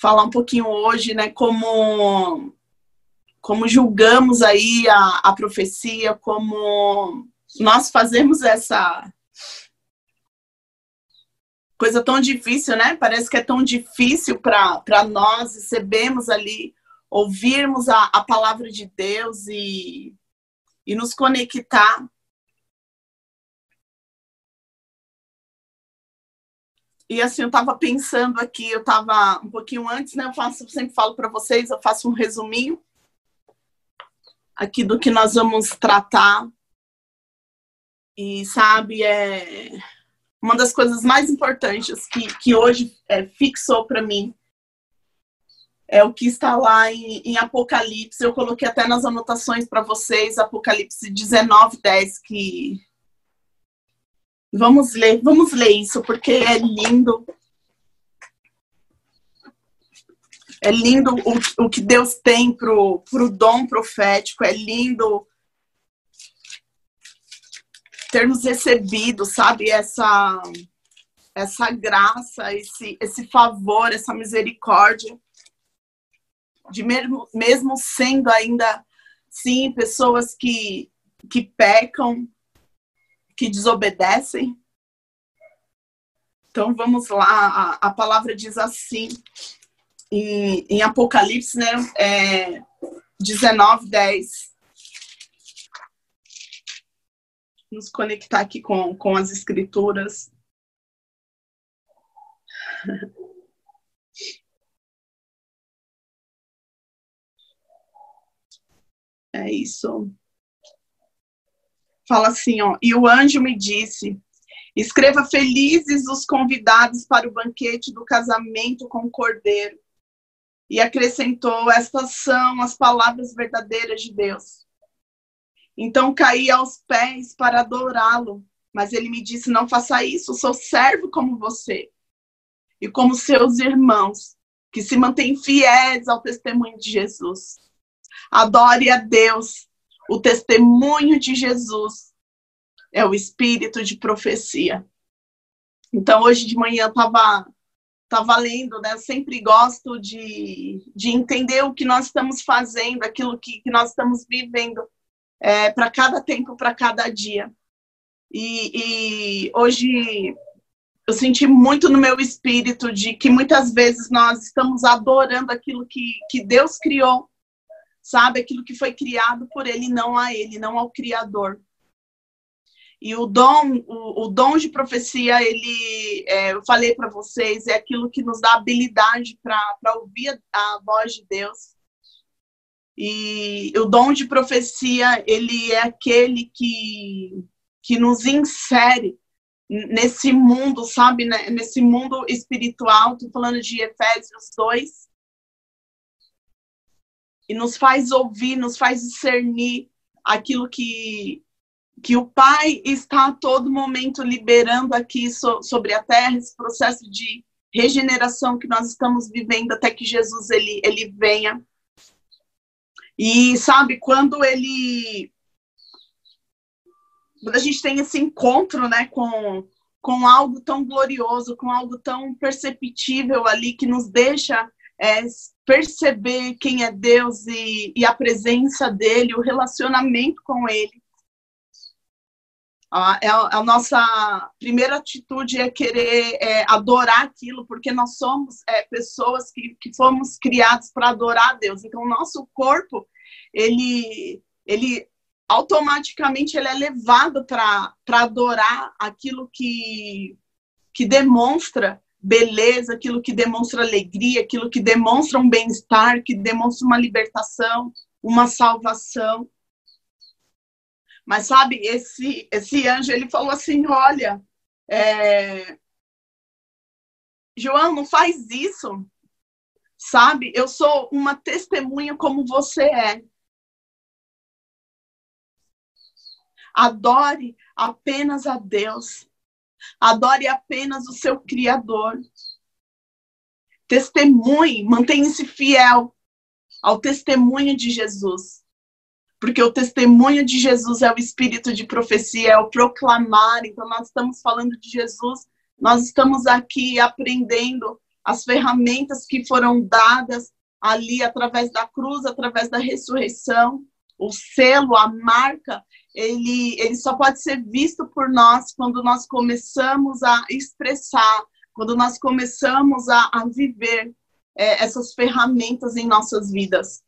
falar um pouquinho hoje, né, como como julgamos aí a, a profecia, como nós fazemos essa coisa tão difícil, né? Parece que é tão difícil para nós recebemos ali, ouvirmos a, a palavra de Deus e, e nos conectar. E assim, eu estava pensando aqui, eu estava um pouquinho antes, né? Eu faço, eu sempre falo para vocês, eu faço um resuminho aqui do que nós vamos tratar. E sabe, é uma das coisas mais importantes que, que hoje é, fixou para mim é o que está lá em, em, Apocalipse. Eu coloquei até nas anotações para vocês, Apocalipse 19, 10, que. Vamos ler, vamos ler isso, porque é lindo. É lindo o, o que Deus tem pro, pro dom profético, é lindo termos recebido, sabe, essa essa graça, esse esse favor, essa misericórdia de mesmo mesmo sendo ainda sim pessoas que que pecam, que desobedecem. Então vamos lá, a, a palavra diz assim em, em Apocalipse, né? É, 19, 10. nos conectar aqui com, com as escrituras. É isso. Fala assim, ó. E o anjo me disse: Escreva felizes os convidados para o banquete do casamento com o cordeiro. E acrescentou: Estas são as palavras verdadeiras de Deus. Então caí aos pés para adorá-lo. Mas ele me disse: Não faça isso, sou servo como você. E como seus irmãos, que se mantêm fiéis ao testemunho de Jesus. Adore a Deus. O testemunho de Jesus é o espírito de profecia. Então, hoje de manhã estava tava lendo, né? Eu sempre gosto de, de entender o que nós estamos fazendo, aquilo que, que nós estamos vivendo é, para cada tempo, para cada dia. E, e hoje eu senti muito no meu espírito de que muitas vezes nós estamos adorando aquilo que, que Deus criou, sabe? Aquilo que foi criado por Ele, não a Ele, não ao Criador. E o dom, o, o dom de profecia, ele, é, eu falei para vocês, é aquilo que nos dá habilidade para ouvir a voz de Deus, e o dom de profecia, ele é aquele que, que nos insere nesse mundo, sabe, né? nesse mundo espiritual. Estou falando de Efésios 2. E nos faz ouvir, nos faz discernir aquilo que, que o Pai está a todo momento liberando aqui so, sobre a terra, esse processo de regeneração que nós estamos vivendo até que Jesus ele, ele venha. E sabe, quando ele. Quando a gente tem esse encontro né, com, com algo tão glorioso, com algo tão perceptível ali, que nos deixa é, perceber quem é Deus e, e a presença dele, o relacionamento com ele. A, é a, a nossa primeira atitude é querer é, adorar aquilo, porque nós somos é, pessoas que, que fomos criados para adorar a Deus. Então, o nosso corpo, ele, ele automaticamente ele é levado para adorar aquilo que, que demonstra beleza, aquilo que demonstra alegria, aquilo que demonstra um bem-estar, que demonstra uma libertação, uma salvação. Mas sabe, esse, esse anjo, ele falou assim, olha, é... João, não faz isso, sabe? Eu sou uma testemunha como você é. Adore apenas a Deus. Adore apenas o seu Criador. Testemunhe, mantenha-se fiel ao testemunho de Jesus porque o testemunho de Jesus é o espírito de profecia, é o proclamar. Então, nós estamos falando de Jesus, nós estamos aqui aprendendo as ferramentas que foram dadas ali através da cruz, através da ressurreição, o selo, a marca, ele, ele só pode ser visto por nós quando nós começamos a expressar, quando nós começamos a, a viver é, essas ferramentas em nossas vidas.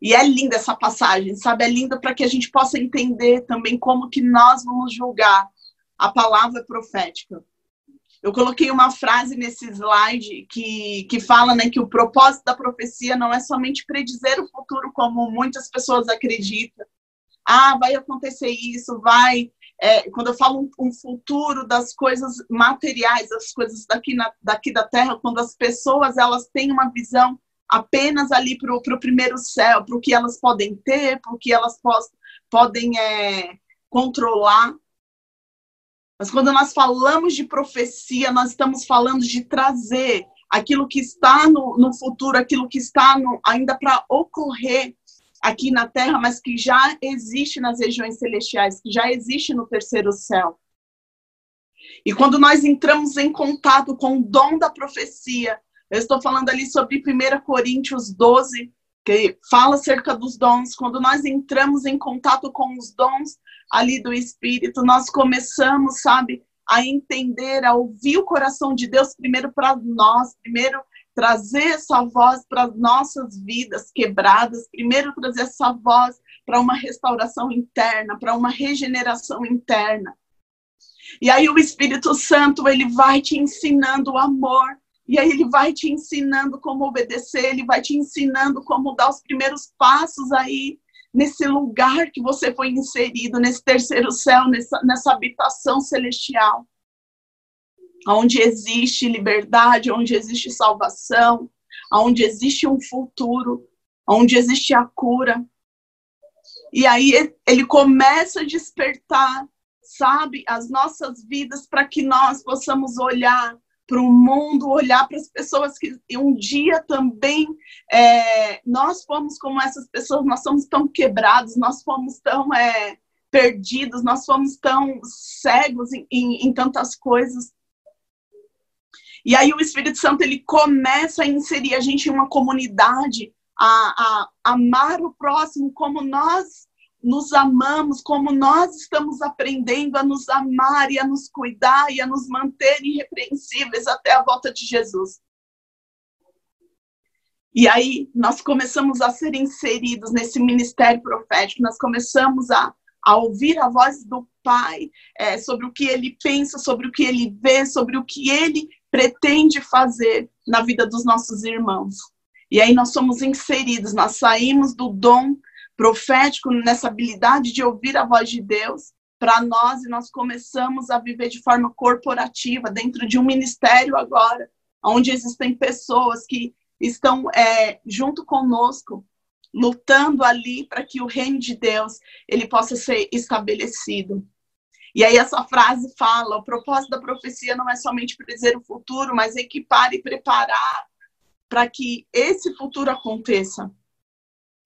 E é linda essa passagem, sabe? É linda para que a gente possa entender também como que nós vamos julgar a palavra profética. Eu coloquei uma frase nesse slide que, que fala né, que o propósito da profecia não é somente predizer o futuro, como muitas pessoas acreditam. Ah, vai acontecer isso, vai. É, quando eu falo um, um, futuro das coisas materiais, das coisas daqui, na, daqui da Terra, quando as pessoas elas têm uma visão apenas ali para o primeiro céu, para o que elas podem ter, para o que elas pos, podem é, controlar. Mas quando nós falamos de profecia, nós estamos falando de trazer aquilo que está no, no futuro, aquilo que está no, ainda para ocorrer aqui na Terra, mas que já existe nas regiões celestiais, que já existe no terceiro céu. E quando nós entramos em contato com o dom da profecia, eu estou falando ali sobre 1 Coríntios 12, que fala acerca dos dons. Quando nós entramos em contato com os dons ali do Espírito, nós começamos, sabe, a entender, a ouvir o coração de Deus primeiro para nós, primeiro trazer essa voz para as nossas vidas quebradas, primeiro trazer essa voz para uma restauração interna, para uma regeneração interna. E aí o Espírito Santo, ele vai te ensinando o amor, e aí ele vai te ensinando como obedecer, ele vai te ensinando como dar os primeiros passos aí nesse lugar que você foi inserido, nesse terceiro céu, nessa, nessa habitação celestial. Onde existe liberdade, onde existe salvação, onde existe um futuro, onde existe a cura. E aí ele começa a despertar, sabe, as nossas vidas para que nós possamos olhar para o mundo, olhar para as pessoas que um dia também é, nós fomos como essas pessoas, nós somos tão quebrados, nós fomos tão é, perdidos, nós fomos tão cegos em, em, em tantas coisas. E aí o Espírito Santo ele começa a inserir a gente em uma comunidade, a, a, a amar o próximo como nós nos amamos, como nós estamos aprendendo a nos amar e a nos cuidar e a nos manter irrepreensíveis até a volta de Jesus. E aí nós começamos a ser inseridos nesse ministério profético, nós começamos a, a ouvir a voz do Pai é, sobre o que ele pensa, sobre o que ele vê, sobre o que ele pretende fazer na vida dos nossos irmãos. E aí nós somos inseridos, nós saímos do dom profético, nessa habilidade de ouvir a voz de Deus para nós e nós começamos a viver de forma corporativa dentro de um ministério agora, onde existem pessoas que estão é, junto conosco, lutando ali para que o reino de Deus ele possa ser estabelecido. E aí essa frase fala: o propósito da profecia não é somente prever o futuro, mas equipar e preparar para que esse futuro aconteça.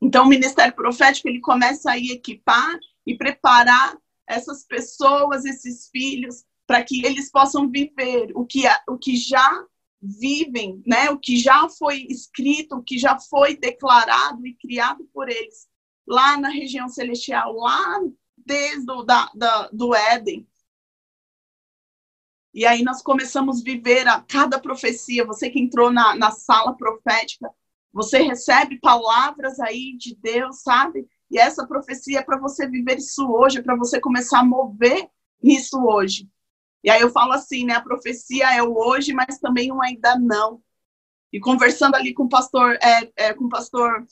Então, o ministério profético ele começa a equipar e preparar essas pessoas, esses filhos, para que eles possam viver o que, o que já vivem, né? o que já foi escrito, o que já foi declarado e criado por eles lá na região celestial, lá desde o da, da, do Éden. E aí nós começamos a viver a cada profecia. Você que entrou na, na sala profética, você recebe palavras aí de Deus, sabe? E essa profecia é para você viver isso hoje, é para você começar a mover nisso hoje. E aí eu falo assim, né? A profecia é o hoje, mas também um ainda não. E conversando ali com o pastor, é, é com o pastor.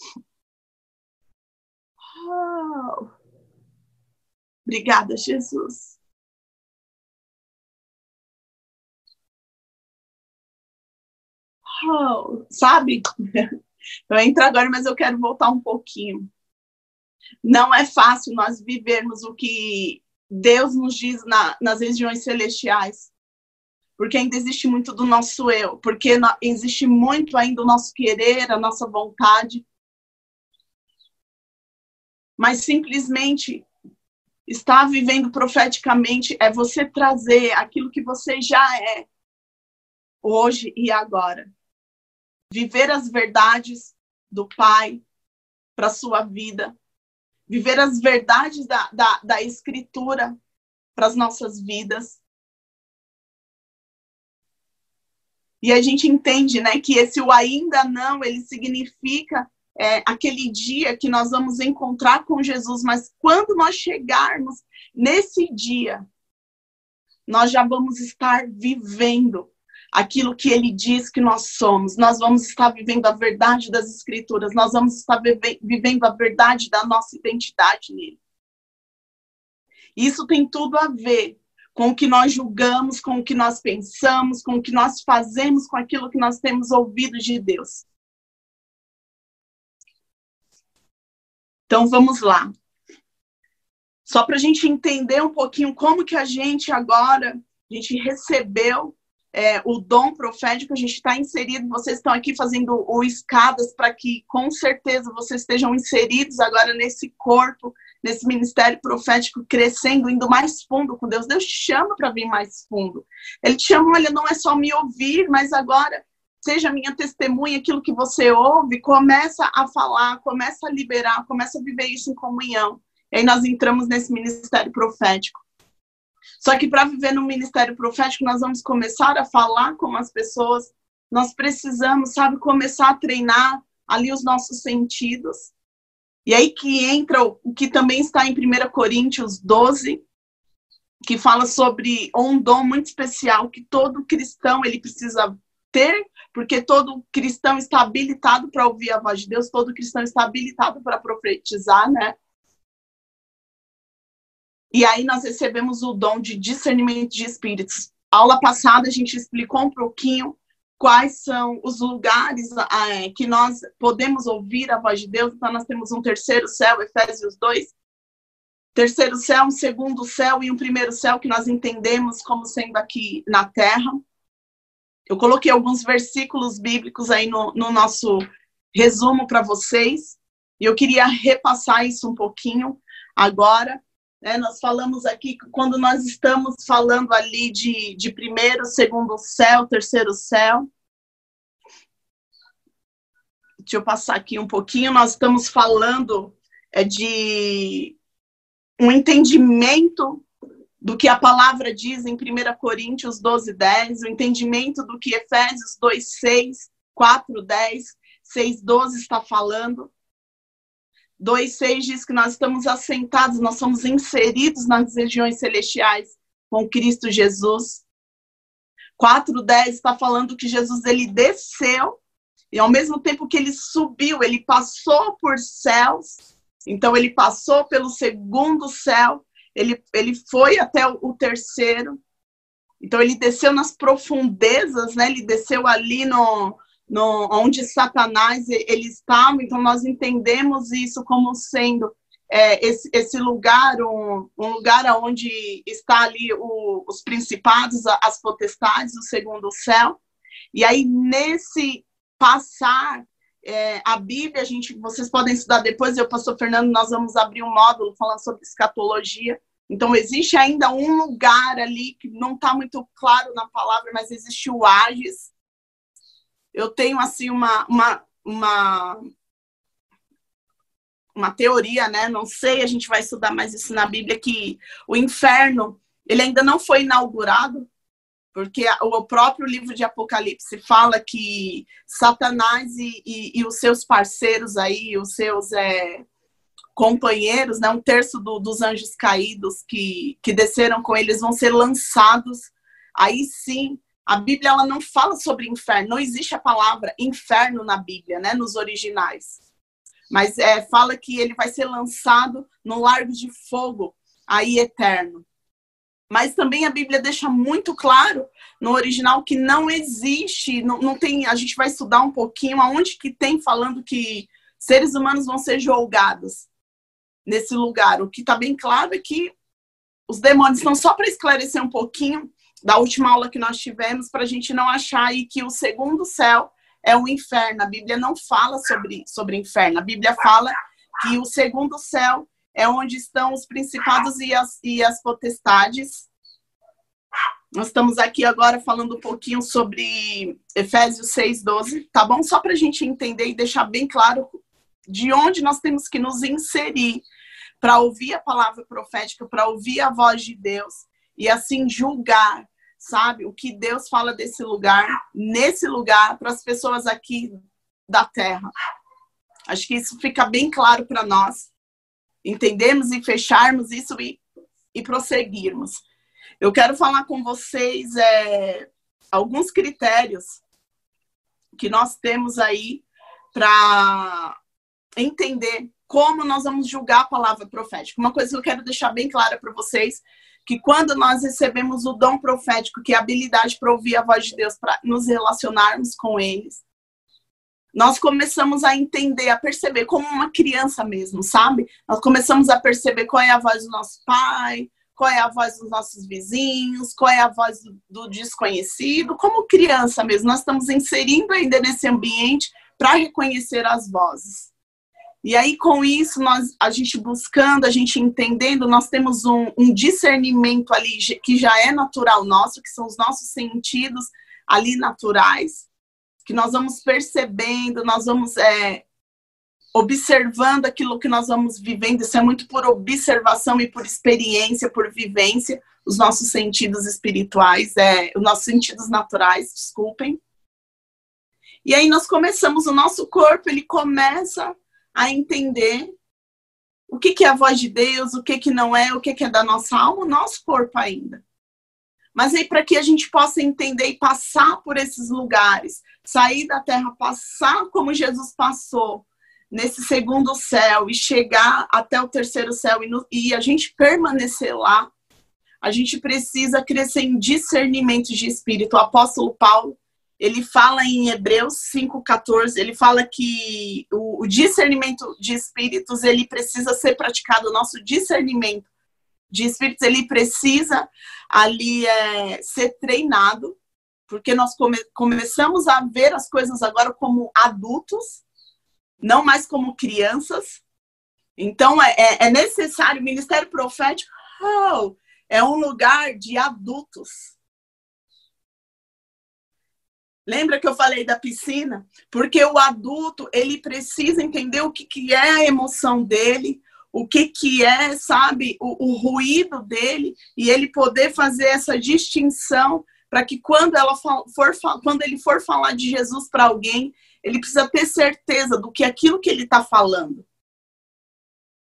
Oh. Obrigada, Jesus. Oh, sabe? Eu entro agora, mas eu quero voltar um pouquinho. Não é fácil nós vivermos o que Deus nos diz na, nas regiões celestiais, porque ainda existe muito do nosso eu, porque existe muito ainda o nosso querer, a nossa vontade. Mas simplesmente estar vivendo profeticamente é você trazer aquilo que você já é hoje e agora. Viver as verdades do Pai para a sua vida. Viver as verdades da, da, da Escritura para as nossas vidas. E a gente entende, né, que esse o ainda não, ele significa é, aquele dia que nós vamos encontrar com Jesus, mas quando nós chegarmos nesse dia, nós já vamos estar vivendo aquilo que ele diz que nós somos. Nós vamos estar vivendo a verdade das Escrituras, nós vamos estar vivendo a verdade da nossa identidade nele. Isso tem tudo a ver com o que nós julgamos, com o que nós pensamos, com o que nós fazemos, com aquilo que nós temos ouvido de Deus. Então vamos lá. Só para a gente entender um pouquinho como que a gente agora, a gente recebeu é, o dom profético, a gente está inserido, vocês estão aqui fazendo o escadas para que com certeza vocês estejam inseridos agora nesse corpo, nesse ministério profético, crescendo, indo mais fundo com Deus. Deus te chama para vir mais fundo. Ele te chama, olha, não é só me ouvir, mas agora seja minha testemunha, aquilo que você ouve, começa a falar, começa a liberar, começa a viver isso em comunhão. E aí nós entramos nesse ministério profético. Só que para viver no ministério profético, nós vamos começar a falar com as pessoas. Nós precisamos, sabe, começar a treinar ali os nossos sentidos. E aí que entra o que também está em 1 Coríntios 12, que fala sobre um dom muito especial que todo cristão ele precisa ter, porque todo cristão está habilitado para ouvir a voz de Deus, todo cristão está habilitado para profetizar, né? E aí nós recebemos o dom de discernimento de espíritos. Aula passada a gente explicou um pouquinho quais são os lugares é, que nós podemos ouvir a voz de Deus. Então nós temos um terceiro céu, Efésios 2. Terceiro céu, um segundo céu e um primeiro céu que nós entendemos como sendo aqui na terra. Eu coloquei alguns versículos bíblicos aí no, no nosso resumo para vocês. E eu queria repassar isso um pouquinho agora. Né? Nós falamos aqui que quando nós estamos falando ali de, de primeiro, segundo céu, terceiro céu. Deixa eu passar aqui um pouquinho. Nós estamos falando é, de um entendimento do que a palavra diz em 1 Coríntios 12, 10, o entendimento do que Efésios 2, 6, 4, 10, 6, 12 está falando. 2,6 diz que nós estamos assentados, nós somos inseridos nas regiões celestiais com Cristo Jesus. 4,10 está falando que Jesus ele desceu e ao mesmo tempo que ele subiu, ele passou por céus. Então ele passou pelo segundo céu, ele, ele foi até o, terceiro. Então ele desceu nas profundezas, né? Ele desceu ali no, no, onde Satanás ele estava, então nós entendemos isso como sendo é, esse, esse, lugar, um, um, lugar onde está ali o, os principados, as potestades, o segundo céu. E aí, nesse passar é, a Bíblia, a gente, vocês podem estudar depois, eu, pastor Fernando, nós vamos abrir um módulo falando sobre escatologia. Então, existe ainda um lugar ali que não está muito claro na palavra, mas existe o Ages, eu tenho assim uma, uma, uma, uma teoria, né? Não sei, a gente vai estudar mais isso na Bíblia, que o inferno ele ainda não foi inaugurado, porque o próprio livro de Apocalipse fala que Satanás e, e, e os seus parceiros aí, os seus é, companheiros, né, um terço do, dos anjos caídos que, que desceram com eles vão ser lançados aí sim a Bíblia ela não fala sobre inferno, não existe a palavra inferno na Bíblia, né, nos originais. Mas é, fala que ele vai ser lançado no largo de fogo, aí eterno. Mas também a Bíblia deixa muito claro no original que não existe, não, não tem. A gente vai estudar um pouquinho aonde que tem falando que seres humanos vão ser julgados nesse lugar. O que está bem claro é que os demônios estão só para esclarecer um pouquinho da última aula que nós tivemos, para a gente não achar aí que o segundo céu é o inferno. A Bíblia não fala sobre, sobre inferno. A Bíblia fala que o segundo céu é onde estão os principados e as, e as potestades. Nós estamos aqui agora falando um pouquinho sobre Efésios 6,12, tá bom? Só para a gente entender e deixar bem claro de onde nós temos que nos inserir para ouvir a palavra profética, para ouvir a voz de Deus e assim julgar, sabe, o que Deus fala desse lugar, nesse lugar, para as pessoas aqui da terra. Acho que isso fica bem claro para nós entendermos e fecharmos isso e, e prosseguirmos. Eu quero falar com vocês é, alguns critérios que nós temos aí para entender como nós vamos julgar a palavra profética. Uma coisa que eu quero deixar bem clara para vocês, que quando nós recebemos o dom profético, que é a habilidade para ouvir a voz de Deus, para nos relacionarmos com eles, nós começamos a entender, a perceber como uma criança mesmo, sabe? Nós começamos a perceber qual é a voz do nosso pai, qual é a voz dos nossos vizinhos, qual é a voz do, do desconhecido, como criança mesmo. Nós estamos inserindo ainda nesse ambiente para reconhecer as vozes. E aí, com isso, nós, a gente buscando, a gente entendendo, nós temos um, um discernimento ali que já é natural nosso, que são os nossos sentidos ali naturais, que nós vamos percebendo, nós vamos é, observando aquilo que nós vamos vivendo. Isso é muito por observação e por experiência, por vivência, os nossos sentidos espirituais, é, os nossos sentidos naturais, desculpem. E aí nós começamos, o nosso corpo, ele começa a entender o que, que é a voz de Deus, o que, que não é, o que, que é da nossa alma, o nosso corpo ainda. Mas aí, para que a gente possa entender e passar por esses lugares, sair da terra, passar como Jesus passou nesse segundo céu e chegar até o terceiro céu e, no, e a gente permanecer lá, a gente precisa crescer em discernimento de espírito. O apóstolo Paulo, ele fala em Hebreus 5,14, ele fala que o, o discernimento de espíritos, ele precisa ser praticado, o nosso discernimento de espíritos, ele precisa ali é, ser treinado, porque nós come, começamos a ver as coisas agora como adultos, não mais como crianças. Então, é, é, é necessário, o ministério profético oh, é um lugar de adultos. Lembra que eu falei da piscina? Porque o adulto, ele precisa entender o que, que é a emoção dele, o que, que é, sabe, o, o ruído dele, e ele poder fazer essa distinção para que quando, ela for, quando ele for falar de Jesus para alguém, ele precisa ter certeza do que aquilo que ele está falando.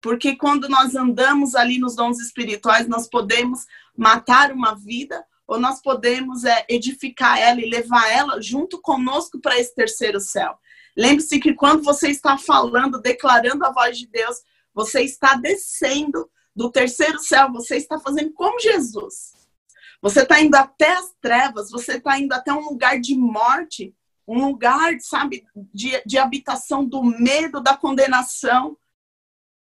Porque quando nós andamos ali nos dons espirituais, nós podemos matar uma vida ou nós podemos é, edificar ela e levar ela junto conosco para esse terceiro céu. Lembre-se que quando você está falando, declarando a voz de Deus, você está descendo do terceiro céu, você está fazendo como Jesus. Você está indo até as trevas, você está indo até um lugar de morte, um lugar, sabe, de, de habitação do medo, da condenação.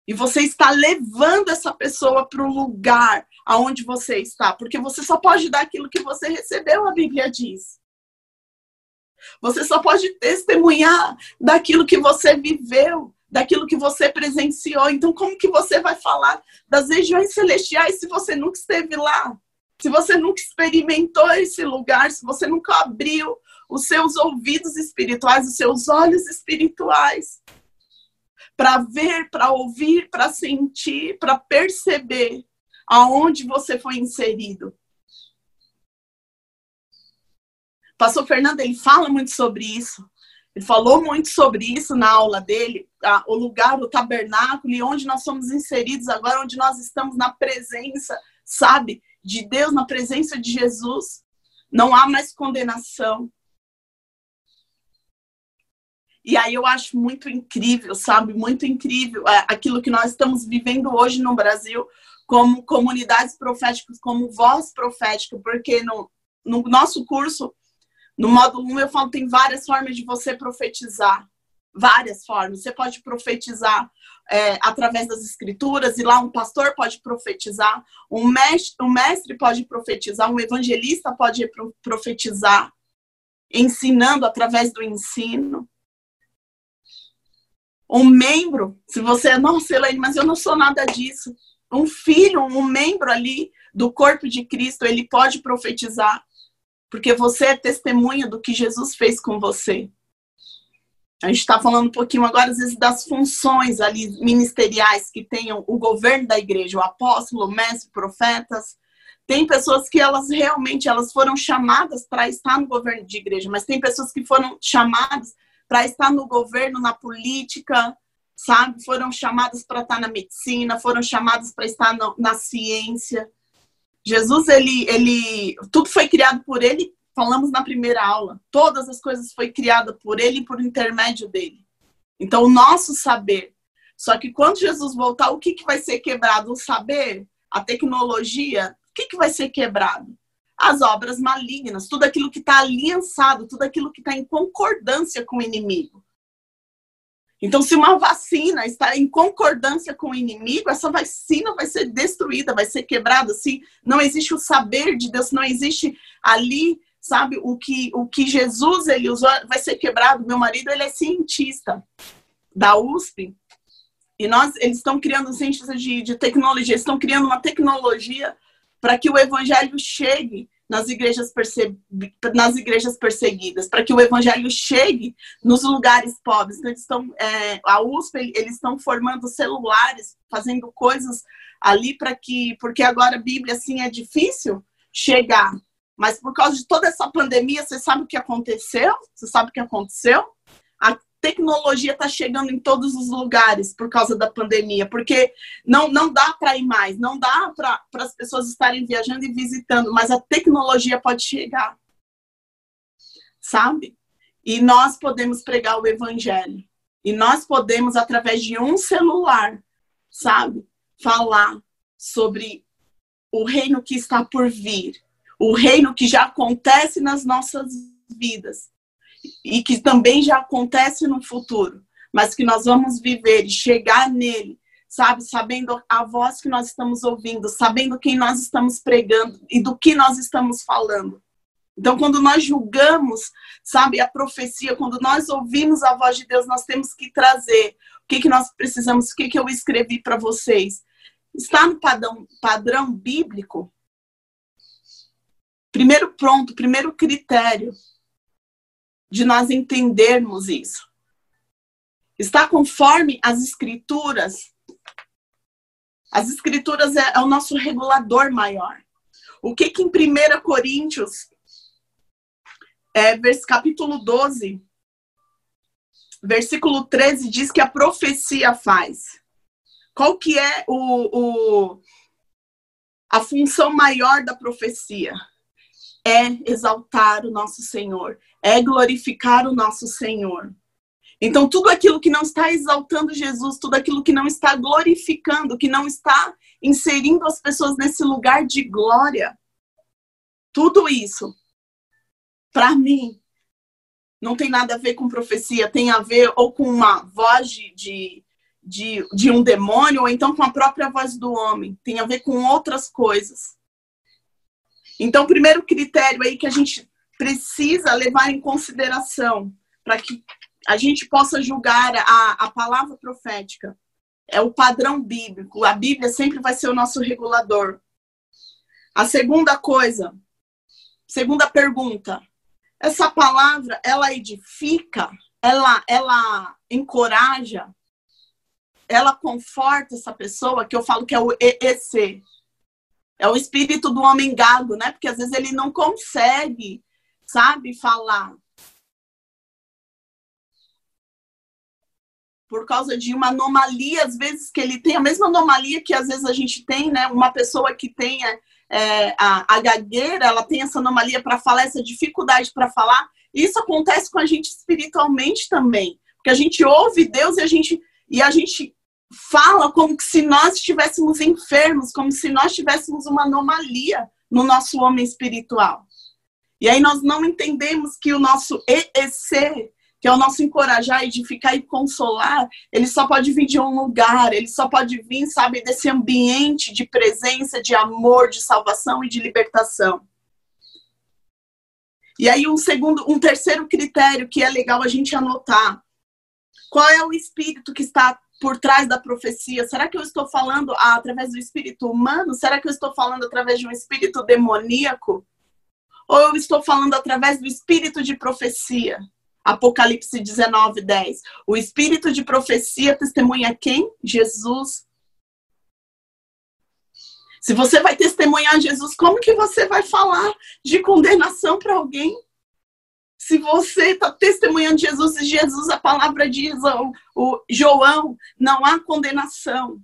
E você está levando essa pessoa para o lugar aonde você está, porque você só pode dar aquilo que você recebeu, a Bíblia diz. Você só pode testemunhar daquilo que você viveu daquilo que você presenciou. Então, como que você vai falar das regiões celestiais se você nunca esteve lá? Se você nunca experimentou esse lugar, se você nunca abriu os seus ouvidos espirituais, os seus olhos espirituais, para ver, para ouvir, para sentir, para perceber aonde você foi inserido. Pastor Fernando, ele fala muito sobre isso. Ele falou muito sobre isso na aula dele, o lugar, o tabernáculo e onde nós somos inseridos agora, onde nós estamos na presença, sabe, de Deus, na presença de Jesus. Não há mais condenação. E aí eu acho muito incrível, sabe? Muito incrível é, aquilo que nós estamos vivendo hoje no Brasil, como comunidades proféticas, como voz profética, porque no, no nosso curso no módulo 1 eu falo tem várias formas de você profetizar. Várias formas. Você pode profetizar é, através das escrituras, e lá um pastor pode profetizar, um mestre, um mestre pode profetizar, um evangelista pode profetizar, ensinando através do ensino. Um membro, se você, nossa, Elaine, mas eu não sou nada disso. um filho, um membro ali do corpo de Cristo, ele pode profetizar, porque você é testemunha do que Jesus fez com você. A gente está falando um pouquinho agora, às vezes, das funções ali ministeriais que tenham o governo da igreja, o apóstolo, o mestre, profetas. Tem pessoas que elas realmente elas foram chamadas para estar no governo de igreja, mas tem pessoas que foram chamadas para estar no governo, na política, sabe? Foram chamadas para estar na medicina, foram chamadas para estar na, na ciência. Jesus, ele, ele, tudo foi criado por ele falamos na primeira aula, todas as coisas foi criada por ele e por intermédio dele. Então, o nosso saber. Só que quando Jesus voltar, o que, que vai ser quebrado? O saber, a tecnologia, o que, que vai ser quebrado? As obras malignas, tudo aquilo que está aliançado, tudo aquilo que está em concordância com o inimigo. Então, se uma vacina está em concordância com o inimigo, essa vacina vai ser destruída, vai ser quebrada. Se não existe o saber de Deus, não existe ali sabe? O que, o que Jesus ele usou vai ser quebrado. Meu marido ele é cientista da USP e nós eles estão criando cientistas de, de tecnologia, estão criando uma tecnologia para que o evangelho chegue nas igrejas, perce... nas igrejas perseguidas, para que o evangelho chegue nos lugares pobres. Então, eles estão, é, a USP, eles estão formando celulares, fazendo coisas ali para que, porque agora a Bíblia assim é difícil chegar. Mas por causa de toda essa pandemia, você sabe o que aconteceu? Você sabe o que aconteceu? Tecnologia está chegando em todos os lugares por causa da pandemia, porque não, não dá para ir mais, não dá para as pessoas estarem viajando e visitando, mas a tecnologia pode chegar. Sabe? E nós podemos pregar o evangelho. E nós podemos, através de um celular, sabe, falar sobre o reino que está por vir o reino que já acontece nas nossas vidas e que também já acontece no futuro, mas que nós vamos viver e chegar nele, sabe, sabendo a voz que nós estamos ouvindo, sabendo quem nós estamos pregando e do que nós estamos falando. Então, quando nós julgamos, sabe, a profecia, quando nós ouvimos a voz de Deus, nós temos que trazer o que, que nós precisamos, o que, que eu escrevi para vocês. Está no padrão, padrão bíblico Primeiro ponto, primeiro critério de nós entendermos isso. Está conforme as escrituras. As escrituras é, é o nosso regulador maior. O que que em 1 Coríntios, é, vers, capítulo 12, versículo 13, diz que a profecia faz? Qual que é o, o a função maior da profecia? é exaltar o nosso Senhor, é glorificar o nosso Senhor. Então, tudo aquilo que não está exaltando Jesus, tudo aquilo que não está glorificando, que não está inserindo as pessoas nesse lugar de glória, tudo isso, para mim, não tem nada a ver com profecia, tem a ver ou com uma voz de, de, de, um demônio, ou então com a própria voz do homem, tem a ver com outras coisas. Então, o primeiro critério aí que a gente precisa levar em consideração para que a gente possa julgar a, a palavra profética é o padrão bíblico. A Bíblia sempre vai ser o nosso regulador. A segunda coisa, segunda pergunta, essa palavra ela edifica, ela ela encoraja, ela conforta essa pessoa que eu falo que é o EEC, é o espírito do homem gago, né? Porque às vezes ele não consegue, sabe, falar. Por causa de uma anomalia, às vezes, que ele tem, a mesma anomalia que às vezes a gente tem, né? Uma pessoa que tenha é, a, a gagueira, ela tem essa anomalia para falar, essa dificuldade para falar. Isso acontece com a gente espiritualmente também. Porque a gente ouve Deus e a gente, e a gente fala como se nós estivéssemos enfermos, como se nós tivéssemos uma anomalia no nosso homem espiritual. E aí nós não entendemos que o nosso EEC, que é o nosso encorajar, edificar e consolar, ele só pode vir de um lugar, ele só pode vir, sabe, desse ambiente de presença, de amor, de salvação e de libertação. E aí um segundo, um terceiro critério que é legal a gente anotar. Qual é o espírito que está por trás da profecia? Será que eu estou falando através do espírito humano? Será que eu estou falando através de um espírito demoníaco? Ou eu estou falando através do espírito de profecia? Apocalipse 19, 10. O espírito de profecia testemunha quem? Jesus. Se você vai testemunhar Jesus, como que você vai falar de condenação para alguém? Se você está testemunhando Jesus, e Jesus, a palavra diz, o, o João, não há condenação.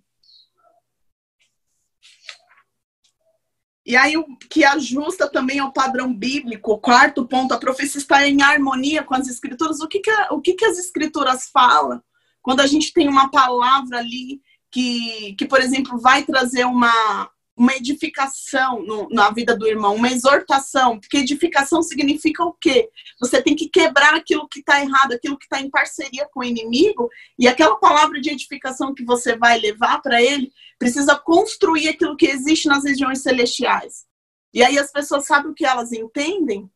E aí, o que ajusta também ao padrão bíblico, o quarto ponto, a profecia está em harmonia com as escrituras. O que, que, o que, que as escrituras falam? Quando a gente tem uma palavra ali que, que por exemplo, vai trazer uma, uma edificação no, na vida do irmão, uma exortação, porque edificação significa o quê? Você tem que quebrar aquilo que está errado, aquilo que está em parceria com o inimigo, e aquela palavra de edificação que você vai levar para ele precisa construir aquilo que existe nas regiões celestiais. E aí as pessoas sabem o que elas entendem?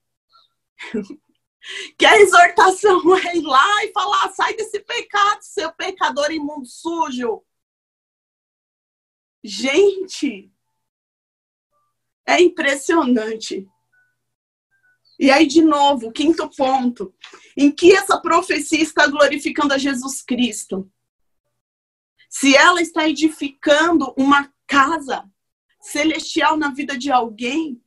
que a exortação é ir lá e falar: sai desse pecado, seu pecador imundo sujo. Gente, é impressionante. E aí, de novo, quinto ponto. Em que essa profecia está glorificando a Jesus Cristo? Se ela está edificando uma casa celestial na vida de alguém,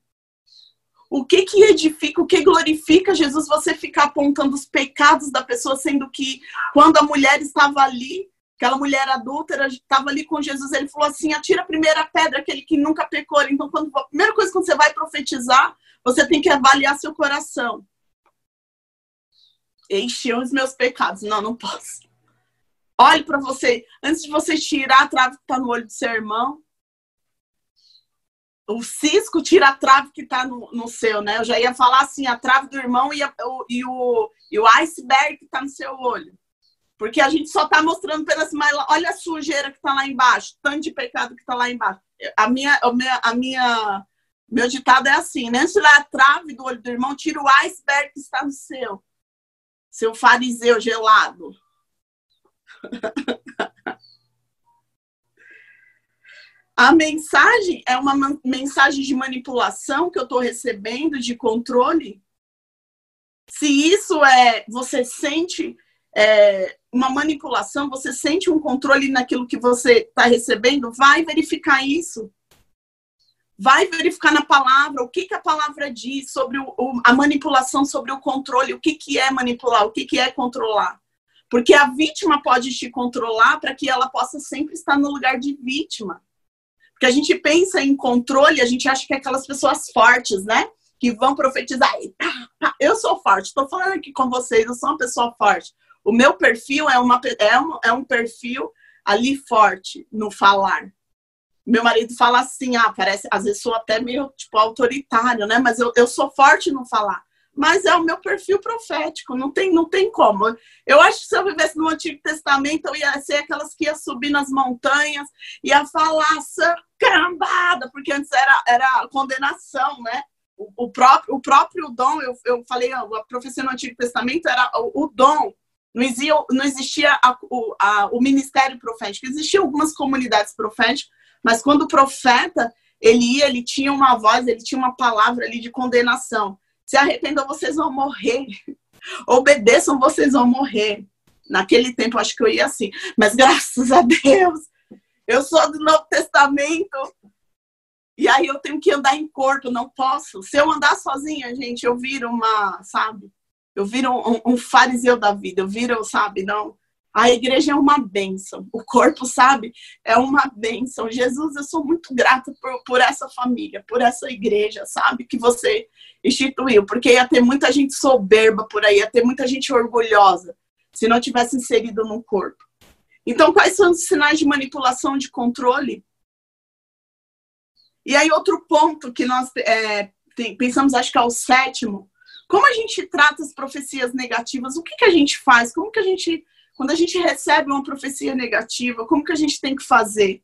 o que que edifica, o que glorifica Jesus? Você ficar apontando os pecados da pessoa, sendo que quando a mulher estava ali, aquela mulher adúltera estava ali com Jesus, ele falou assim: atira a primeira pedra, aquele que nunca pecou. Então, quando, a primeira coisa que você vai profetizar, você tem que avaliar seu coração. Encheu os meus pecados. Não, não posso. Olhe para você, antes de você tirar a trave que está no olho do seu irmão, o cisco tira a trave que está no, no, seu, né? Eu já ia falar assim, a trave do irmão e, a, o, e, o, e o iceberg que está no seu olho. Porque a gente só está mostrando pelas mais. Olha a sujeira que está lá embaixo, tanto de pecado que está lá embaixo. A minha, a minha, a minha, meu ditado é assim, né? Lá a trave do olho do irmão, tira o iceberg que está no seu. Seu fariseu gelado. A mensagem é uma mensagem de manipulação que eu estou recebendo, de controle. Se isso é, você sente é, uma manipulação, você sente um controle naquilo que você está recebendo, vai verificar isso. Vai verificar na palavra o que, que a palavra diz sobre o, o, a manipulação, sobre o controle, o que, que é manipular, o que, que é controlar. Porque a vítima pode te controlar para que ela possa sempre estar no lugar de vítima. Porque a gente pensa em controle, a gente acha que é aquelas pessoas fortes, né? Que vão profetizar. Eu sou forte, estou falando aqui com vocês, eu sou uma pessoa forte. O meu perfil é, uma, é, um, é um perfil ali forte no falar. Meu marido fala assim, ah, parece, às vezes sou até meio, tipo, autoritário, né? Mas eu, eu sou forte no falar. Mas é o meu perfil profético, não tem, não tem como. Eu acho que se eu vivesse no Antigo Testamento, eu ia ser aquelas que ia subir nas montanhas, ia falar carambada, porque antes era, era condenação, né? O, o, próprio, o próprio dom, eu, eu falei, a profecia no Antigo Testamento era o, o dom não existia, não existia a, o, a, o ministério profético. Existiam algumas comunidades proféticas, mas quando o profeta ele ia, ele tinha uma voz, ele tinha uma palavra ali de condenação. Se arrependam, vocês vão morrer. Obedeçam, vocês vão morrer. Naquele tempo, acho que eu ia assim. Mas graças a Deus, eu sou do Novo Testamento. E aí eu tenho que andar em corpo, não posso. Se eu andar sozinha, gente, eu viro uma, sabe? Eu viro um, um fariseu da vida, eu viro, sabe, não. A igreja é uma bênção, o corpo, sabe, é uma bênção. Jesus, eu sou muito grata por, por essa família, por essa igreja, sabe, que você instituiu, porque ia ter muita gente soberba por aí, ia ter muita gente orgulhosa, se não tivesse inserido no corpo. Então, quais são os sinais de manipulação, de controle? E aí, outro ponto que nós é, pensamos, acho que é o sétimo, como a gente trata as profecias negativas? O que, que a gente faz? Como que a gente, quando a gente recebe uma profecia negativa, como que a gente tem que fazer?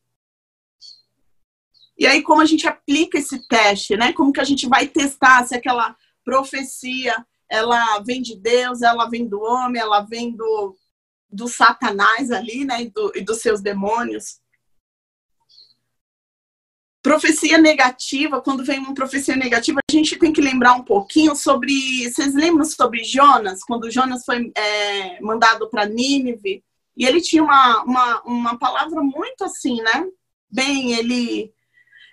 E aí, como a gente aplica esse teste, né? Como que a gente vai testar se aquela profecia ela vem de Deus, ela vem do homem, ela vem do, do Satanás ali, né, e, do, e dos seus demônios. Profecia negativa, quando vem uma profecia negativa, a gente tem que lembrar um pouquinho sobre. Vocês lembram sobre Jonas, quando Jonas foi é, mandado para Nínive? E ele tinha uma, uma, uma palavra muito assim, né? Bem, ele.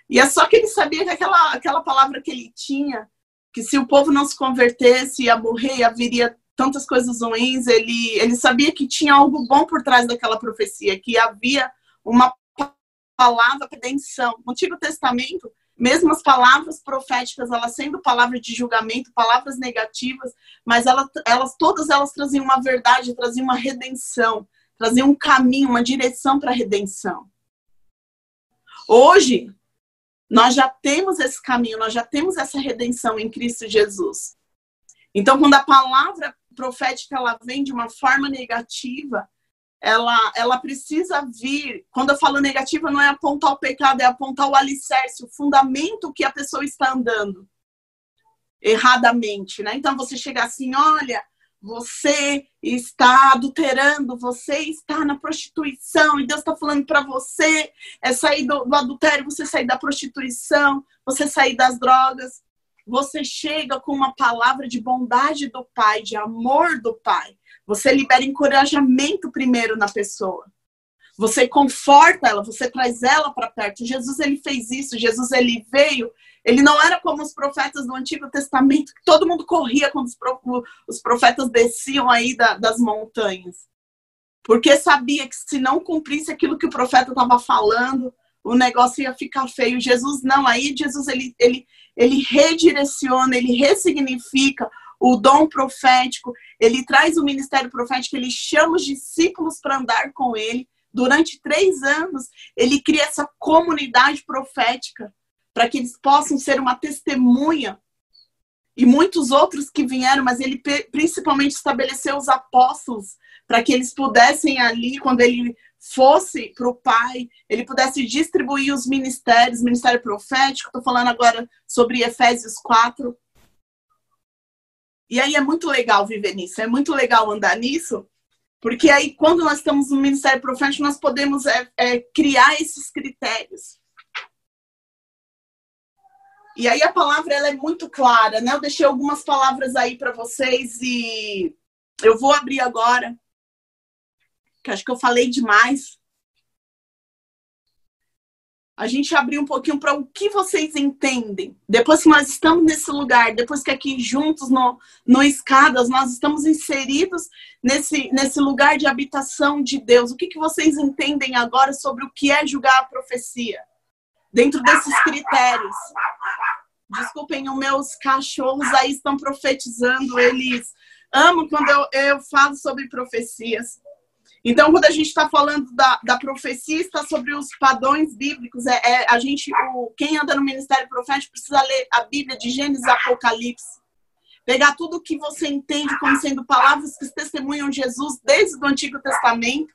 E é só que ele sabia que aquela, aquela palavra que ele tinha, que se o povo não se convertesse, ia morrer, haveria tantas coisas ruins, ele, ele sabia que tinha algo bom por trás daquela profecia, que havia uma palavra de redenção. No Antigo Testamento, mesmo as palavras proféticas, elas sendo palavras de julgamento, palavras negativas, mas elas, elas todas elas traziam uma verdade, traziam uma redenção, traziam um caminho, uma direção para a redenção. Hoje, nós já temos esse caminho, nós já temos essa redenção em Cristo Jesus. Então, quando a palavra profética ela vem de uma forma negativa, ela, ela precisa vir. Quando eu falo negativa, não é apontar o pecado, é apontar o alicerce, o fundamento que a pessoa está andando erradamente, né? Então você chega assim, olha, você está adulterando, você está na prostituição, e Deus está falando para você é sair do, do adultério, você sair da prostituição, você sair das drogas você chega com uma palavra de bondade do Pai, de amor do Pai. Você libera encorajamento primeiro na pessoa. Você conforta ela, você traz ela para perto. Jesus ele fez isso. Jesus ele veio. Ele não era como os profetas do Antigo Testamento, que todo mundo corria quando os profetas desciam aí das montanhas. Porque sabia que se não cumprisse aquilo que o profeta estava falando, o negócio ia ficar feio. Jesus não, aí Jesus ele, ele, ele redireciona, ele ressignifica o dom profético, ele traz o ministério profético, ele chama os discípulos para andar com ele. Durante três anos, ele cria essa comunidade profética para que eles possam ser uma testemunha. E muitos outros que vieram, mas ele principalmente estabeleceu os apóstolos para que eles pudessem ali, quando ele fosse para o pai, ele pudesse distribuir os ministérios, ministério profético, estou falando agora sobre Efésios 4. E aí é muito legal viver nisso, é muito legal andar nisso, porque aí quando nós estamos no ministério profético, nós podemos é, é, criar esses critérios. E aí a palavra ela é muito clara, né? Eu deixei algumas palavras aí para vocês e eu vou abrir agora que acho que eu falei demais. A gente abrir um pouquinho para o que vocês entendem. Depois que nós estamos nesse lugar, depois que aqui juntos no, no Escadas, nós estamos inseridos nesse, nesse lugar de habitação de Deus. O que, que vocês entendem agora sobre o que é julgar a profecia? Dentro desses critérios. Desculpem, os meus cachorros aí estão profetizando, eles amam quando eu, eu falo sobre profecias. Então, quando a gente está falando da, da profecia, está sobre os padrões bíblicos. É, é, a gente, o, quem anda no ministério profético precisa ler a Bíblia de Gênesis Apocalipse. Pegar tudo que você entende como sendo palavras que testemunham Jesus desde o Antigo Testamento.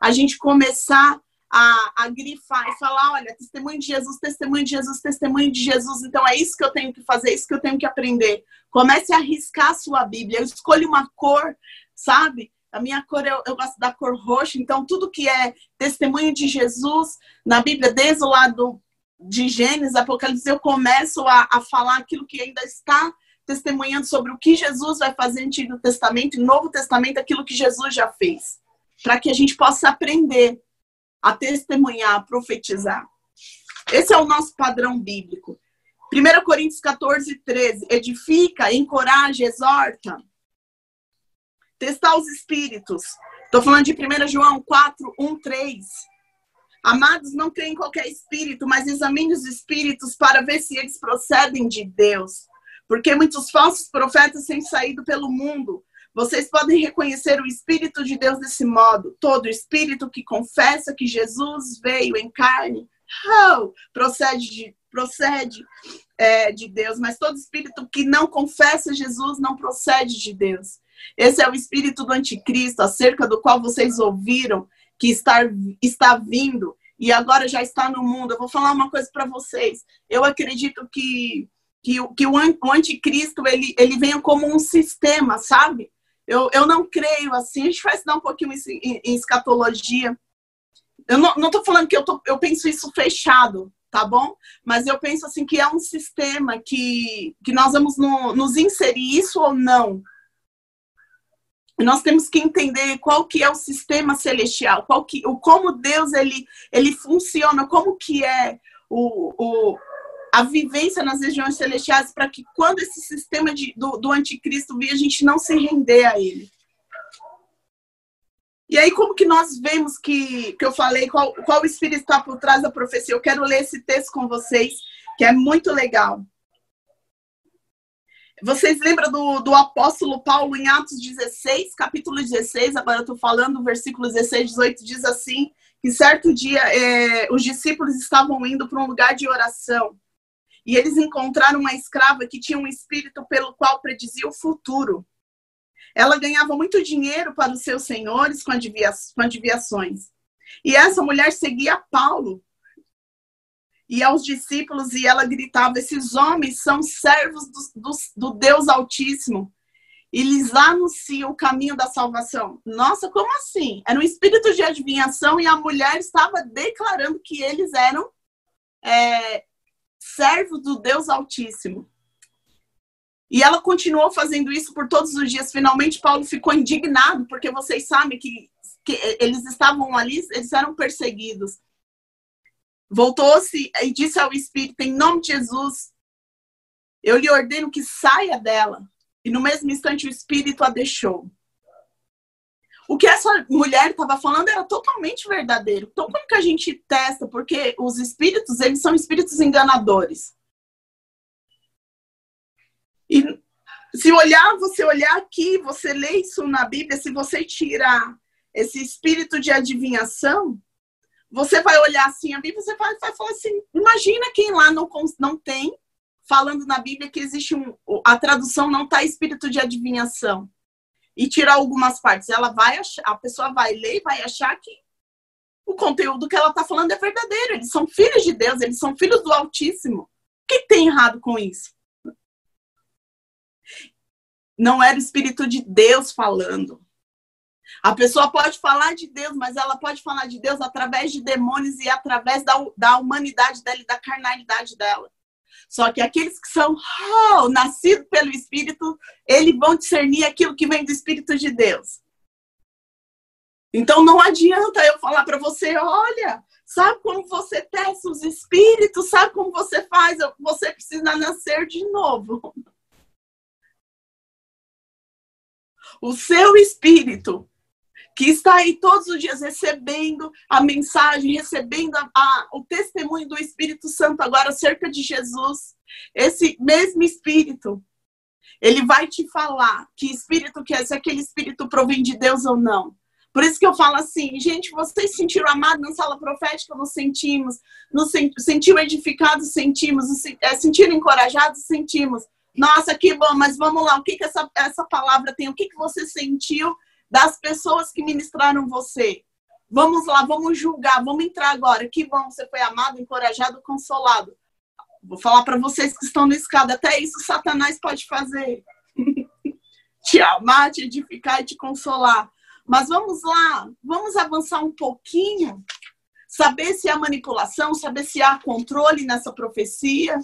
A gente começar a, a grifar e falar: olha, testemunho de Jesus, testemunho de Jesus, testemunho de Jesus. Então, é isso que eu tenho que fazer, é isso que eu tenho que aprender. Comece a arriscar a sua Bíblia. Eu escolho uma cor, sabe? A minha cor, eu, eu, gosto da cor roxa, então tudo que é testemunho de Jesus na Bíblia, desde o lado de Gênesis, Apocalipse, eu começo a, a falar aquilo que ainda está testemunhando sobre o que Jesus vai fazer no Antigo Testamento e Novo Testamento, aquilo que Jesus já fez. Para que a gente possa aprender a testemunhar, a profetizar. Esse é o nosso padrão bíblico. 1 Coríntios 14, 13. Edifica, encoraja, exorta testar os espíritos. Estou falando de 1 João 4, 1, 3. Amados, não creem em qualquer espírito, mas examine os espíritos para ver se eles procedem de Deus. Porque muitos falsos profetas têm saído pelo mundo. Vocês podem reconhecer o Espírito de Deus desse modo. Todo espírito que confessa que Jesus veio em carne oh, procede, de, procede é, de Deus. Mas todo espírito que não confessa Jesus não procede de Deus. Esse é o espírito do anticristo, acerca do qual vocês ouviram que está, está vindo e agora já está no mundo. Eu vou falar uma coisa para vocês. Eu acredito que, que, que o, anticristo ele, ele venha como um sistema, sabe? Eu, eu não creio assim. A gente vai estudar um pouquinho em, em escatologia. Eu não, tô falando que eu, tô, eu penso isso fechado, tá bom? Mas eu penso assim que é um sistema que, que nós vamos no, nos inserir isso ou não. Nós temos que entender qual que é o sistema celestial, qual que, o como Deus ele, ele funciona, como que é o, o, a vivência nas regiões celestiais para que quando esse sistema de, do, do anticristo vir, a gente não se render a ele. E aí, como que nós vemos que, que eu falei, qual, qual o Espírito está por trás da profecia? Eu quero ler esse texto com vocês, que é muito legal. Vocês lembram do, do apóstolo Paulo em Atos 16, capítulo 16, agora eu estou falando, versículo 16, 18, diz assim, que certo dia é, os discípulos estavam indo para um lugar de oração. E eles encontraram uma escrava que tinha um espírito pelo qual predizia o futuro. Ela ganhava muito dinheiro para os seus senhores com, adivinhações. E essa mulher seguia Paulo e aos discípulos e ela gritava: Esses homens são servos do, do, do Deus Altíssimo e lhes anuncia o caminho da salvação. Nossa, como assim? Era um espírito de adivinhação e a mulher estava declarando que eles eram é, servo do Deus Altíssimo. E ela continuou fazendo isso por todos os dias. Finalmente, Paulo ficou indignado, porque vocês sabem que, que eles estavam ali, eles eram perseguidos. Voltou-se e disse ao Espírito: Em nome de Jesus, eu lhe ordeno que saia dela. E no mesmo instante, o Espírito a deixou o que essa mulher estava falando era totalmente verdadeiro. Então, como que a gente testa? Porque os espíritos, eles são espíritos enganadores. E se olhar, você olhar aqui, você lê isso na Bíblia, se você tirar esse espírito de adivinhação, você vai olhar assim a Bíblia, você vai, vai falar assim, imagina quem lá não, não tem, falando na Bíblia que existe um, a tradução não está espírito de adivinhação e tirar algumas partes. Ela vai achar, a pessoa vai ler e vai achar que o conteúdo que ela está falando é verdadeiro. Eles são filhos de Deus, eles são filhos do Altíssimo. O que tem errado com isso? Não era o Espírito de Deus falando. A pessoa pode falar de Deus, mas ela pode falar de Deus através de demônios e através da, da humanidade dela e da carnalidade dela. Só que aqueles que são oh, nascidos pelo Espírito, eles vão discernir aquilo que vem do Espírito de Deus. Então não adianta eu falar para você, olha, sabe como você testa os espíritos, sabe como você faz, você precisa nascer de novo. O seu espírito que está aí todos os dias recebendo a mensagem, recebendo a, a, o testemunho do Espírito Santo agora acerca de Jesus. Esse mesmo Espírito, ele vai te falar que espírito que é, se aquele espírito provém de Deus ou não. Por isso que eu falo assim, gente, vocês sentiram amado na sala profética? Nos sentimos. Nos sentiu edificados? Sentimos. É, sentiram encorajados? Sentimos. Nossa, que bom, mas vamos lá, o que, que essa, essa palavra tem? O que, que você sentiu das pessoas que ministraram você. Vamos lá, vamos julgar, vamos entrar agora. Que bom, você foi amado, encorajado, consolado. Vou falar para vocês que estão no escada, até isso Satanás pode fazer. te amar, te edificar e te consolar. Mas vamos lá, vamos avançar um pouquinho, saber se há manipulação, saber se há controle nessa profecia.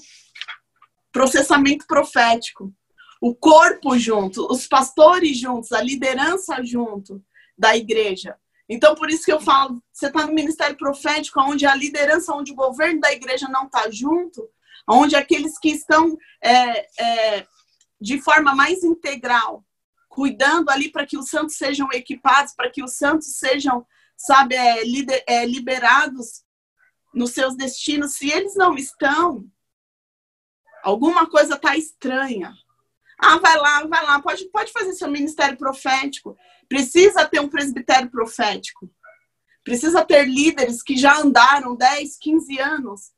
Processamento profético o corpo junto, os pastores juntos, a liderança junto da igreja. Então, por isso que eu falo, você está no ministério profético, onde a liderança, onde o governo da igreja não está junto, onde aqueles que estão é, é, de forma mais integral, cuidando ali para que os santos sejam equipados, para que os santos sejam, sabe, é, lider, é, liberados nos seus destinos. Se eles não estão, alguma coisa está estranha. Ah, vai lá, vai lá, pode, pode fazer seu ministério profético. Precisa ter um presbitério profético. Precisa ter líderes que já andaram 10, 15 anos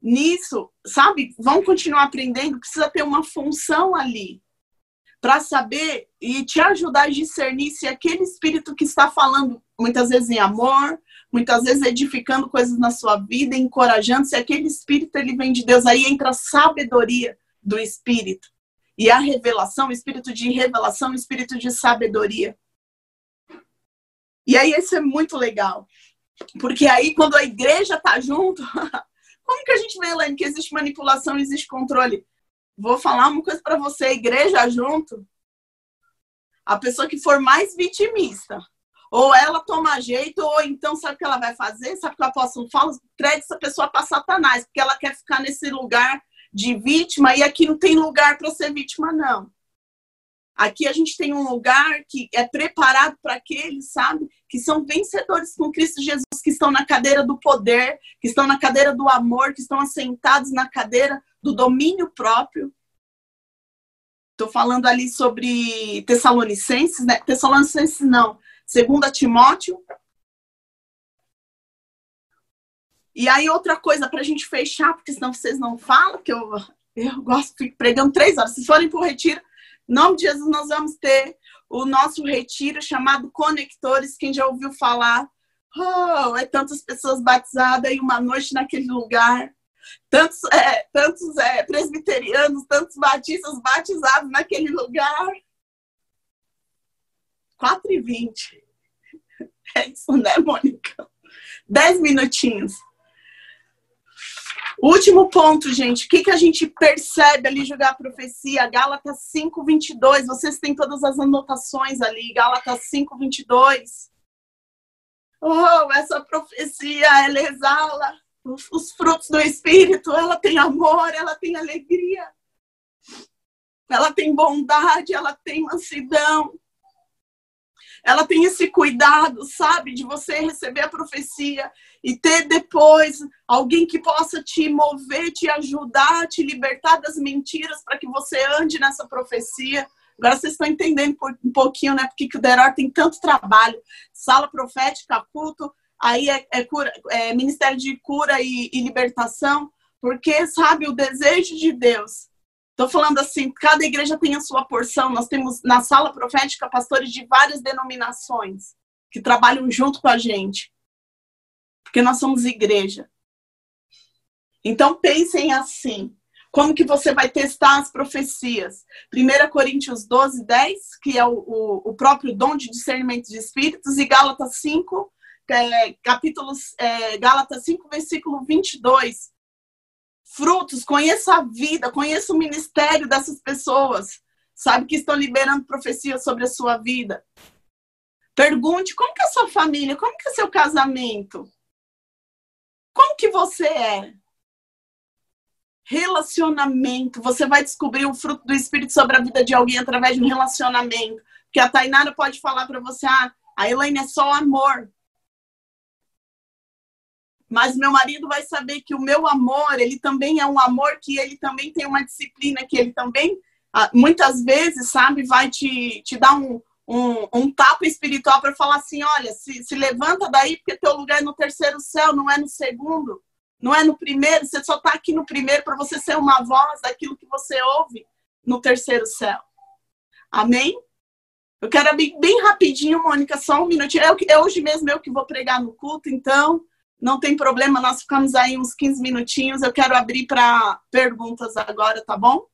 nisso, sabe? Vão continuar aprendendo. Precisa ter uma função ali para saber e te ajudar a discernir se aquele espírito que está falando, muitas vezes em amor, muitas vezes edificando coisas na sua vida, encorajando, se aquele espírito ele vem de Deus, aí entra a sabedoria do espírito E a revelação, espírito de revelação, espírito de sabedoria. E aí isso é muito legal. Porque aí quando a igreja tá junto, como que a gente vê, Elaine, que existe manipulação, existe controle? Vou falar uma coisa para você, a igreja junto, a pessoa que for mais vitimista, ou ela toma jeito, ou então sabe o que ela vai fazer? Sabe o que o apóstolo fala? Entregue essa pessoa para Satanás, porque ela quer ficar nesse lugar de vítima, e aqui não tem lugar para ser vítima, não. Aqui a gente tem um lugar que é preparado para aqueles, sabe, que são vencedores com Cristo Jesus, que estão na cadeira do poder, que estão na cadeira do amor, que estão assentados na cadeira do domínio próprio. Estou falando ali sobre Tessalonicenses, né? Tessalonicenses não, Segunda Timóteo. E aí, outra coisa para a gente fechar, porque senão vocês não falam, que eu, eu gosto, fico pregando três horas. Se forem para o retiro, em nome de Jesus, nós vamos ter o nosso retiro chamado Conectores. Quem já ouviu falar? Oh, é tantas pessoas batizadas e uma noite naquele lugar. Tantos, é, tantos é, presbiterianos, tantos batistas batizados naquele lugar. 4 e 20. É isso, né, Mônica? 10 minutinhos. Último ponto, gente. O que, que a gente percebe ali jogar a profecia? Gálatas 5, 22. Vocês têm todas as anotações ali. Gálatas 5, 22. Oh, essa profecia, ela exala os, os frutos do Espírito. Ela tem amor, ela tem alegria. Ela tem bondade, ela tem mansidão ela tem esse cuidado, sabe, de você receber a profecia e ter depois alguém que possa te mover, te ajudar, te libertar das mentiras para que você ande nessa profecia. Agora vocês estão entendendo um pouquinho, né, porque que o Deror tem tanto trabalho. Sala profética, culto, aí é, é, cura, é Ministério de Cura e, e Libertação, porque, sabe, o desejo de Deus Estou falando assim, cada igreja tem a sua porção. Nós temos na sala profética pastores de várias denominações que trabalham junto com a gente. Porque nós somos igreja. Então pensem assim, como que você vai testar as profecias? 1 Coríntios 12, 10, que é o, o, o próprio dom de discernimento de espíritos, e Gálatas 5, é, capítulos, é, Gálatas 5, versículo 22, frutos, conheça a vida, conheça o ministério dessas pessoas, sabe, que estão liberando profecias sobre a sua vida. Pergunte como que é a sua família, como que é seu casamento? Como que você é? Relacionamento. Você vai descobrir o fruto do Espírito sobre a vida de alguém através de um relacionamento. Porque a Tainara pode falar para você, ah, a Elaine é só amor mas meu marido vai saber que o meu amor, ele também é um amor que ele também tem uma disciplina, que ele também, ah, muitas vezes, sabe, vai te, te dar um, um, um tapa espiritual para falar assim: olha, se, se levanta daí, porque teu lugar é no terceiro céu, não é no segundo, não é no primeiro, você só está aqui no primeiro para você ser uma voz daquilo que você ouve no terceiro céu. Amém? Eu quero abrir bem rapidinho, Mônica, só um minutinho. É, é hoje mesmo eu que vou pregar no culto, então não tem problema, nós ficamos aí uns 15 minutinhos. Eu quero abrir para perguntas agora, tá bom?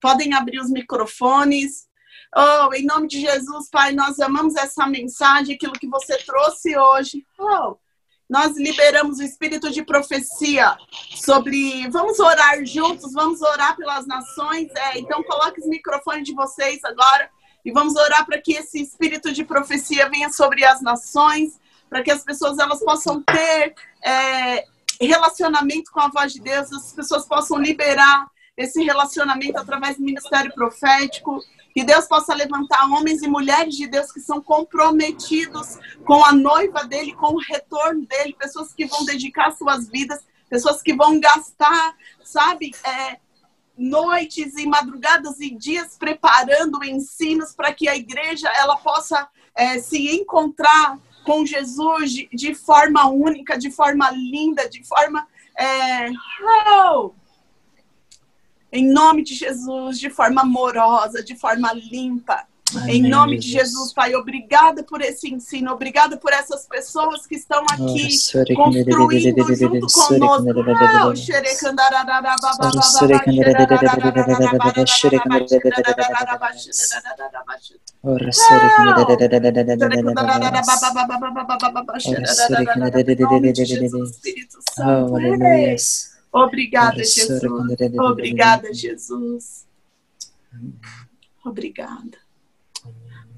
Podem abrir os microfones. Oh, em nome de Jesus, Pai, nós amamos essa mensagem, aquilo que você trouxe hoje. Oh, nós liberamos o espírito de profecia sobre. Vamos orar juntos, vamos orar pelas nações. É, então, coloque os microfones de vocês agora e vamos orar para que esse espírito de profecia venha sobre as nações para que as pessoas elas possam ter é, relacionamento com a voz de Deus, as pessoas possam liberar esse relacionamento através do ministério profético, que Deus possa levantar homens e mulheres de Deus que são comprometidos com a noiva dele, com o retorno dele, pessoas que vão dedicar suas vidas, pessoas que vão gastar, sabe, é, noites e madrugadas e dias preparando ensinos para que a igreja ela possa é, se encontrar com Jesus de, de forma única, de forma linda, de forma. É, oh, em nome de Jesus, de forma amorosa, de forma limpa. Amém, em nome de Jesus, Pai, obrigada por esse ensino, obrigada por essas pessoas que estão aqui oh, construindo junto conosco. Obrigada, Jesus. Obrigada, Jesus. Obrigada.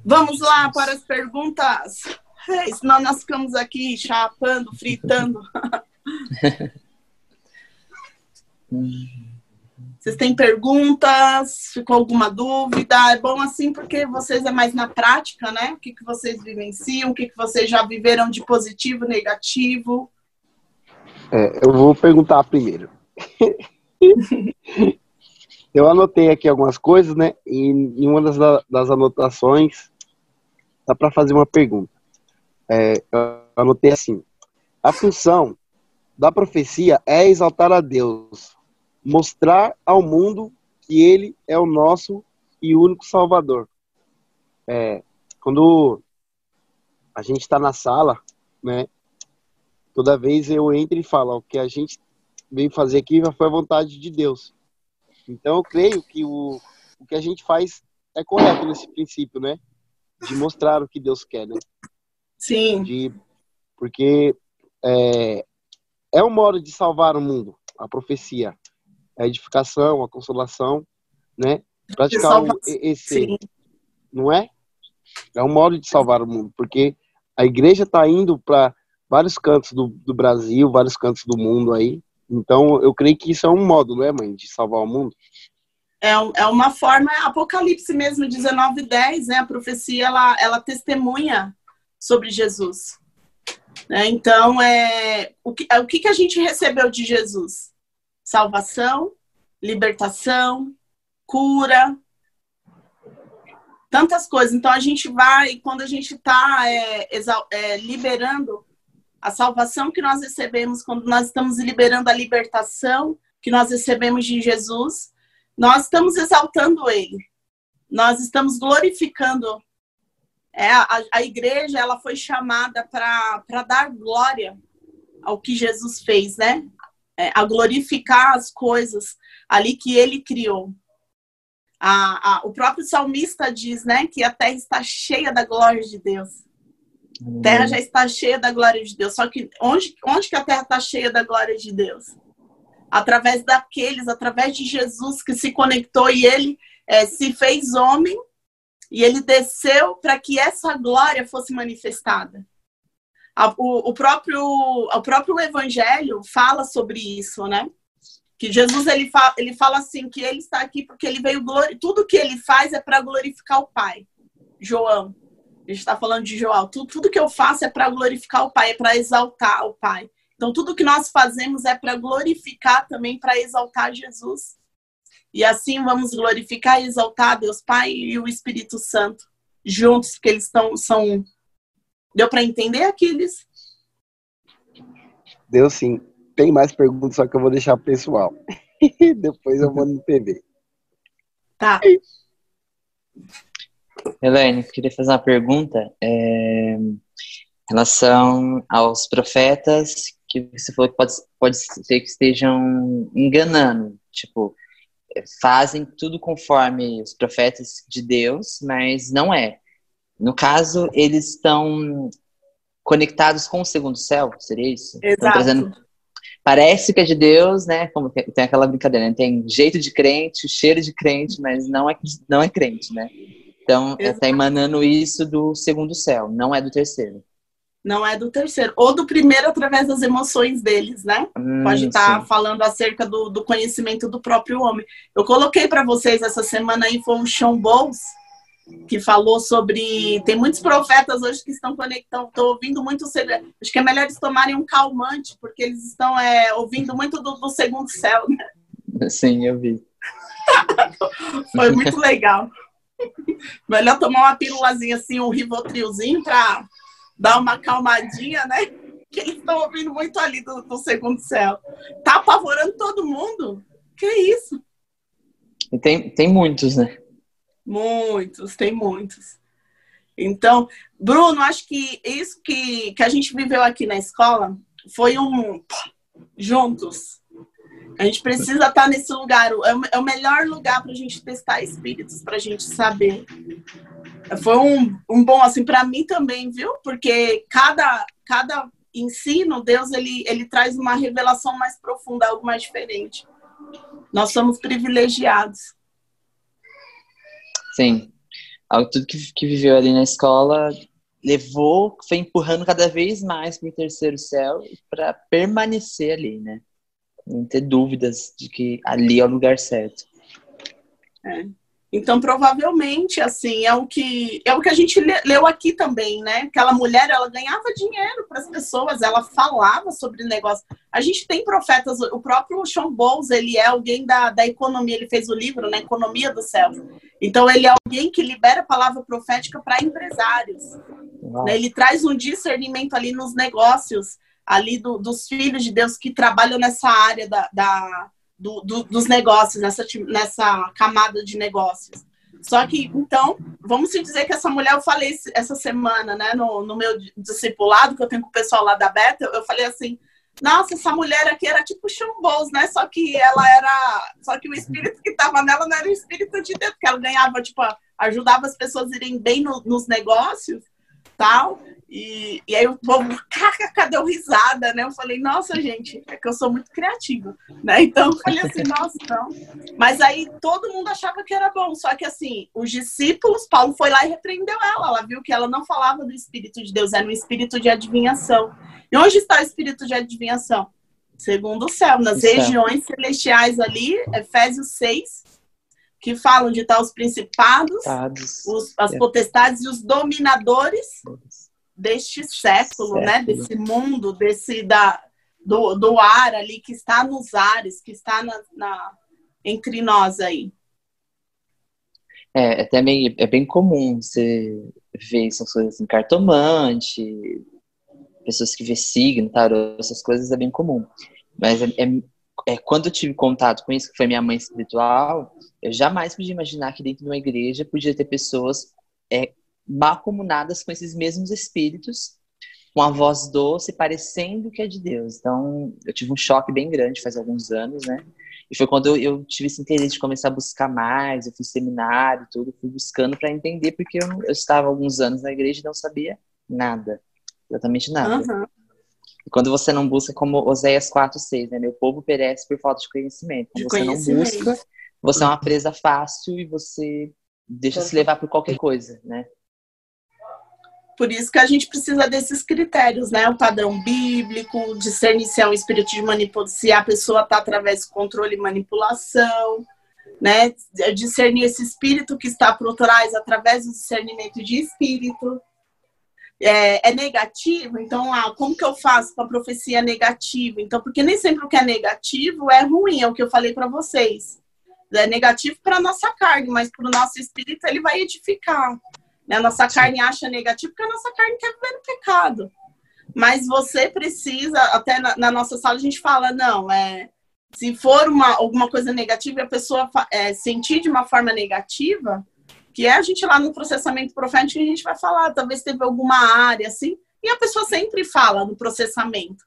Vamos lá para as perguntas. É, senão nós ficamos aqui chapando, fritando. Vocês têm perguntas? Ficou alguma dúvida? É bom assim porque vocês é mais na prática, né? O que, que vocês vivenciam, o que, que vocês já viveram de positivo, negativo. É, eu vou perguntar primeiro. eu anotei aqui algumas coisas, né? E em uma das, das anotações dá para fazer uma pergunta. É, eu anotei assim: a função da profecia é exaltar a Deus, mostrar ao mundo que Ele é o nosso e único Salvador. É, quando a gente está na sala, né? Toda vez eu entro e falo: o que a gente veio fazer aqui foi a vontade de Deus. Então eu creio que o, o que a gente faz é correto nesse princípio, né? De mostrar o que Deus quer, né? Sim. De, porque é, é um modo de salvar o mundo, a profecia, a edificação, a consolação, né? Praticar o, esse, Sim. não é? É um modo de salvar o mundo, porque a igreja está indo para vários cantos do, do Brasil, vários cantos do mundo aí. Então, eu creio que isso é um modo, não é, mãe, de salvar o mundo? É, é uma forma, Apocalipse mesmo, 19, 10, né? A profecia, ela, ela testemunha sobre Jesus. Né? Então, é, o, que, o que a gente recebeu de Jesus? Salvação, libertação, cura, tantas coisas. Então, a gente vai, quando a gente está é, é, liberando a salvação que nós recebemos, quando nós estamos liberando a libertação que nós recebemos de Jesus, nós estamos exaltando Ele, nós estamos glorificando. É, a, a igreja ela foi chamada para dar glória ao que Jesus fez, né? É, a glorificar as coisas ali que Ele criou. A, a, o próprio salmista diz, né, que a terra está cheia da glória de Deus. A terra já está cheia da glória de Deus. Só que onde, onde que a terra está cheia da glória de Deus? Através daqueles, através de Jesus que se conectou e ele é, se fez homem e ele desceu para que essa glória fosse manifestada. O, o, próprio, o próprio evangelho fala sobre isso, né? Que Jesus ele fala, ele fala assim que ele está aqui porque ele veio glori... tudo que ele faz é para glorificar o Pai. João, a gente está falando de João. Tudo, tudo que eu faço é para glorificar o Pai, é para exaltar o Pai. Então, tudo que nós fazemos é para glorificar também, para exaltar Jesus. E assim vamos glorificar e exaltar Deus Pai e o Espírito Santo juntos, porque eles estão são Deu para entender aqueles? Deu sim. Tem mais perguntas, só que eu vou deixar pessoal. Depois eu vou no TV. Tá. Helene, queria fazer uma pergunta. É, em relação aos profetas que você falou que pode, pode ser que estejam enganando, tipo, fazem tudo conforme os profetas de Deus, mas não é. No caso, eles estão conectados com o segundo céu, seria isso? Exato. Trazendo... Parece que é de Deus, né? Como tem aquela brincadeira, né? tem jeito de crente, cheiro de crente, mas não é, não é crente, né? Então, está emanando isso do segundo céu, não é do terceiro não é do terceiro. Ou do primeiro através das emoções deles, né? Hum, Pode estar tá falando acerca do, do, conhecimento do próprio homem. Eu coloquei para vocês essa semana aí, foi um Sean Bowles, que falou sobre. Tem muitos profetas hoje que estão conectando, estão ouvindo muito. Acho que é melhor eles tomarem um calmante, porque eles estão é, ouvindo muito do, do segundo céu, né? Sim, eu vi. foi muito legal. Melhor tomar uma pílulazinha assim, um rivotrilzinho para dar uma calmadinha, né? Que eles estão ouvindo muito ali do, do segundo céu. Tá apavorando todo mundo? Que isso? E tem, tem muitos, né? Muitos, tem muitos. Então, Bruno, acho que isso que, que a gente viveu aqui na escola foi um juntos. A gente precisa estar nesse lugar. É o melhor lugar para a gente testar espíritos, para a gente saber. Foi um, um bom, assim, para mim também, viu? Porque cada, cada ensino, Deus, ele, ele traz uma revelação mais profunda, algo mais diferente. Nós somos privilegiados. Sim. Tudo que, que viveu ali na escola levou, foi empurrando cada vez mais para o terceiro céu para permanecer ali, né? Não ter dúvidas de que ali é o lugar certo. É. Então, provavelmente, assim, é o que é o que a gente leu aqui também, né? Aquela mulher, ela ganhava dinheiro para as pessoas, ela falava sobre negócio. A gente tem profetas, o próprio Sean Bowles, ele é alguém da, da economia, ele fez o livro, né? Economia do Céu. Então, ele é alguém que libera a palavra profética para empresários. Né? Ele traz um discernimento ali nos negócios, ali do, dos filhos de Deus que trabalham nessa área da, da do, do, dos negócios, nessa, nessa camada de negócios. Só que, então, vamos se dizer que essa mulher, eu falei essa semana, né, no, no meu discipulado, que eu tenho com o pessoal lá da Beta, eu falei assim, nossa, essa mulher aqui era tipo chumbos, né? Só que ela era. Só que o espírito que estava nela não era o espírito de Deus, porque ela ganhava, tipo, ajudava as pessoas irem bem no, nos negócios tal. E, e aí o povo, kkk, deu risada, né? Eu falei, nossa, gente, é que eu sou muito criativa, né? Então eu falei assim, nossa, não. Mas aí todo mundo achava que era bom, só que assim, os discípulos, Paulo foi lá e repreendeu ela. Ela viu que ela não falava do Espírito de Deus, era um espírito de adivinhação. E onde está o espírito de adivinhação? Segundo o céu, nas regiões celestiais ali, Efésios 6, que falam de tal os principados, os, as é. potestades e os dominadores deste século, né? século, né? Desse mundo, desse da do, do ar ali que está nos ares, que está na, na entre nós aí. É, é também é bem comum você ver essas coisas em cartomante, pessoas que vê signo, tarô, essas coisas é bem comum. Mas é, é, é, quando eu tive contato com isso, que foi minha mãe espiritual, eu jamais podia imaginar que dentro de uma igreja podia ter pessoas é, comunadas com esses mesmos espíritos, com a voz doce, parecendo que é de Deus. Então, eu tive um choque bem grande faz alguns anos, né? E foi quando eu, eu tive esse interesse de começar a buscar mais, eu fiz seminário, tudo, fui buscando para entender, porque eu, eu, estava alguns anos na igreja e não sabia nada, exatamente nada. Uhum. E quando você não busca, como Oséias 4,6, né? Meu povo perece por falta de conhecimento. Quando de você conhecimento. não busca, você é uma presa fácil e você deixa se levar por qualquer coisa, né? Por isso que a gente precisa desses critérios, né? O padrão bíblico, discernir se é um espírito de manipulação, se a pessoa está através do controle e manipulação, né? Discernir esse espírito que está por trás através do discernimento de espírito. É, é, negativo, então ah, como que eu faço com a profecia negativa? Então, porque nem sempre o que é negativo é ruim, é o que eu falei para vocês. É negativo para a nossa carne, mas para o nosso espírito ele vai edificar. Né? A nossa carne acha negativo porque a nossa carne quer viver no pecado. Mas você precisa, até na, na nossa sala a gente fala, não, é, se for uma, alguma coisa negativa e a pessoa é, sentir de uma forma negativa, que é a gente lá no processamento profético, a gente vai falar, talvez teve alguma área assim, e a pessoa sempre fala no processamento.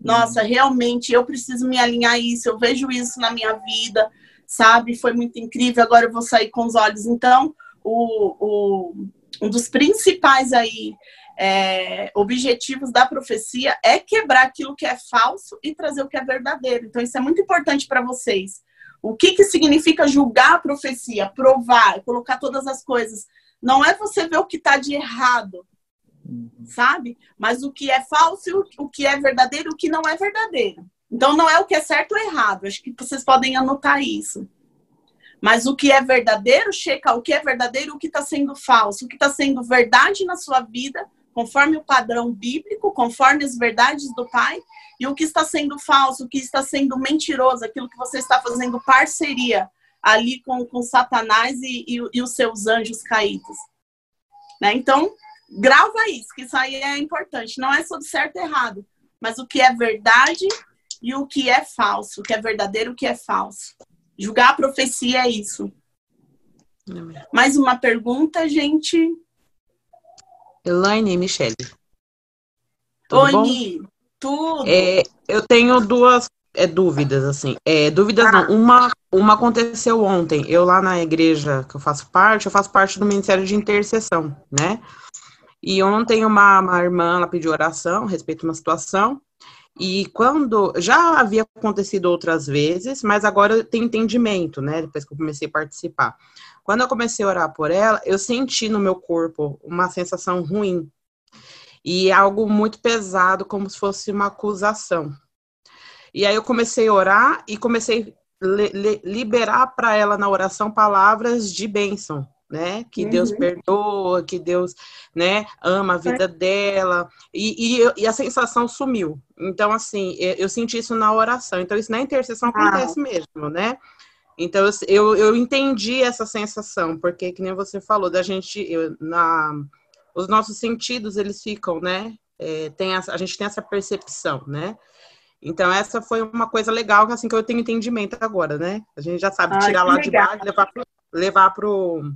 Nossa, realmente eu preciso me alinhar a isso, eu vejo isso na minha vida, sabe? Foi muito incrível, agora eu vou sair com os olhos. Então, o, o, um dos principais aí é, objetivos da profecia é quebrar aquilo que é falso e trazer o que é verdadeiro. Então, isso é muito importante para vocês. O que, que significa julgar a profecia, provar, colocar todas as coisas? Não é você ver o que está de errado, sabe? Mas o que é falso, o que é verdadeiro, o que não é verdadeiro. Então, não é o que é certo ou errado. Acho que vocês podem anotar isso. Mas o que é verdadeiro, checa o que é verdadeiro, o que está sendo falso, o que está sendo verdade na sua vida, conforme o padrão bíblico, conforme as verdades do Pai, e o que está sendo falso, o que está sendo mentiroso, aquilo que você está fazendo parceria ali com, com Satanás e, e, e os seus anjos caídos. Né? Então, grava isso, que isso aí é importante. Não é sobre certo e errado, mas o que é verdade e o que é falso, o que é verdadeiro e o que é falso. Julgar a profecia é isso. Mais uma pergunta, gente? Elaine e Michele. Tudo Oi, bom? tudo. É, eu tenho duas é, dúvidas, assim. É, dúvidas ah. não. Uma, uma aconteceu ontem. Eu lá na igreja que eu faço parte, eu faço parte do Ministério de Intercessão, né? E ontem uma, uma irmã, ela pediu oração a respeito de uma situação. E quando já havia acontecido outras vezes, mas agora tenho entendimento, né? Depois que eu comecei a participar. Quando eu comecei a orar por ela, eu senti no meu corpo uma sensação ruim. E algo muito pesado, como se fosse uma acusação. E aí eu comecei a orar e comecei a liberar para ela na oração palavras de bênção, né? Que uhum. Deus perdoa, que Deus, né, ama a vida é. dela. E, e, e, a sensação sumiu. Então, assim, eu, eu, senti isso na oração. Então, isso na intercessão ah. acontece mesmo, né? Então, eu, eu entendi essa sensação, porque, que nem você falou, da gente, eu, na, os nossos sentidos, eles ficam, né? É, tem a, a gente tem essa percepção, né? Então, essa foi uma coisa legal, assim, que eu tenho entendimento agora, né? A gente já sabe tirar lá legal. de baixo e levar pro, levar pro,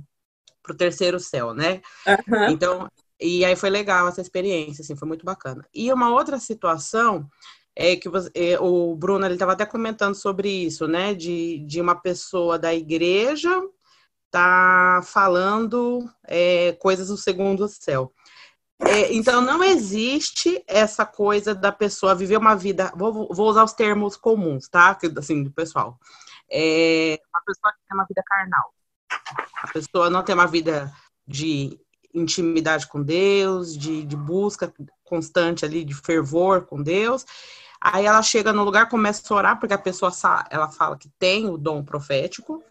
pro terceiro céu, né? Uhum. Então, e aí foi legal essa experiência, assim, foi muito bacana. E uma outra situação é que você, é, o Bruno ele estava até comentando sobre isso, né? De, de uma pessoa da igreja tá falando é, coisas do segundo céu. É, então não existe essa coisa da pessoa viver uma vida. Vou, vou usar os termos comuns, tá? Assim, do pessoal. É uma pessoa que tem uma vida carnal. A pessoa não tem uma vida de intimidade com Deus, de, de busca constante ali, de fervor com Deus. Aí ela chega no lugar, começa a orar, porque a pessoa ela fala que tem o dom profético,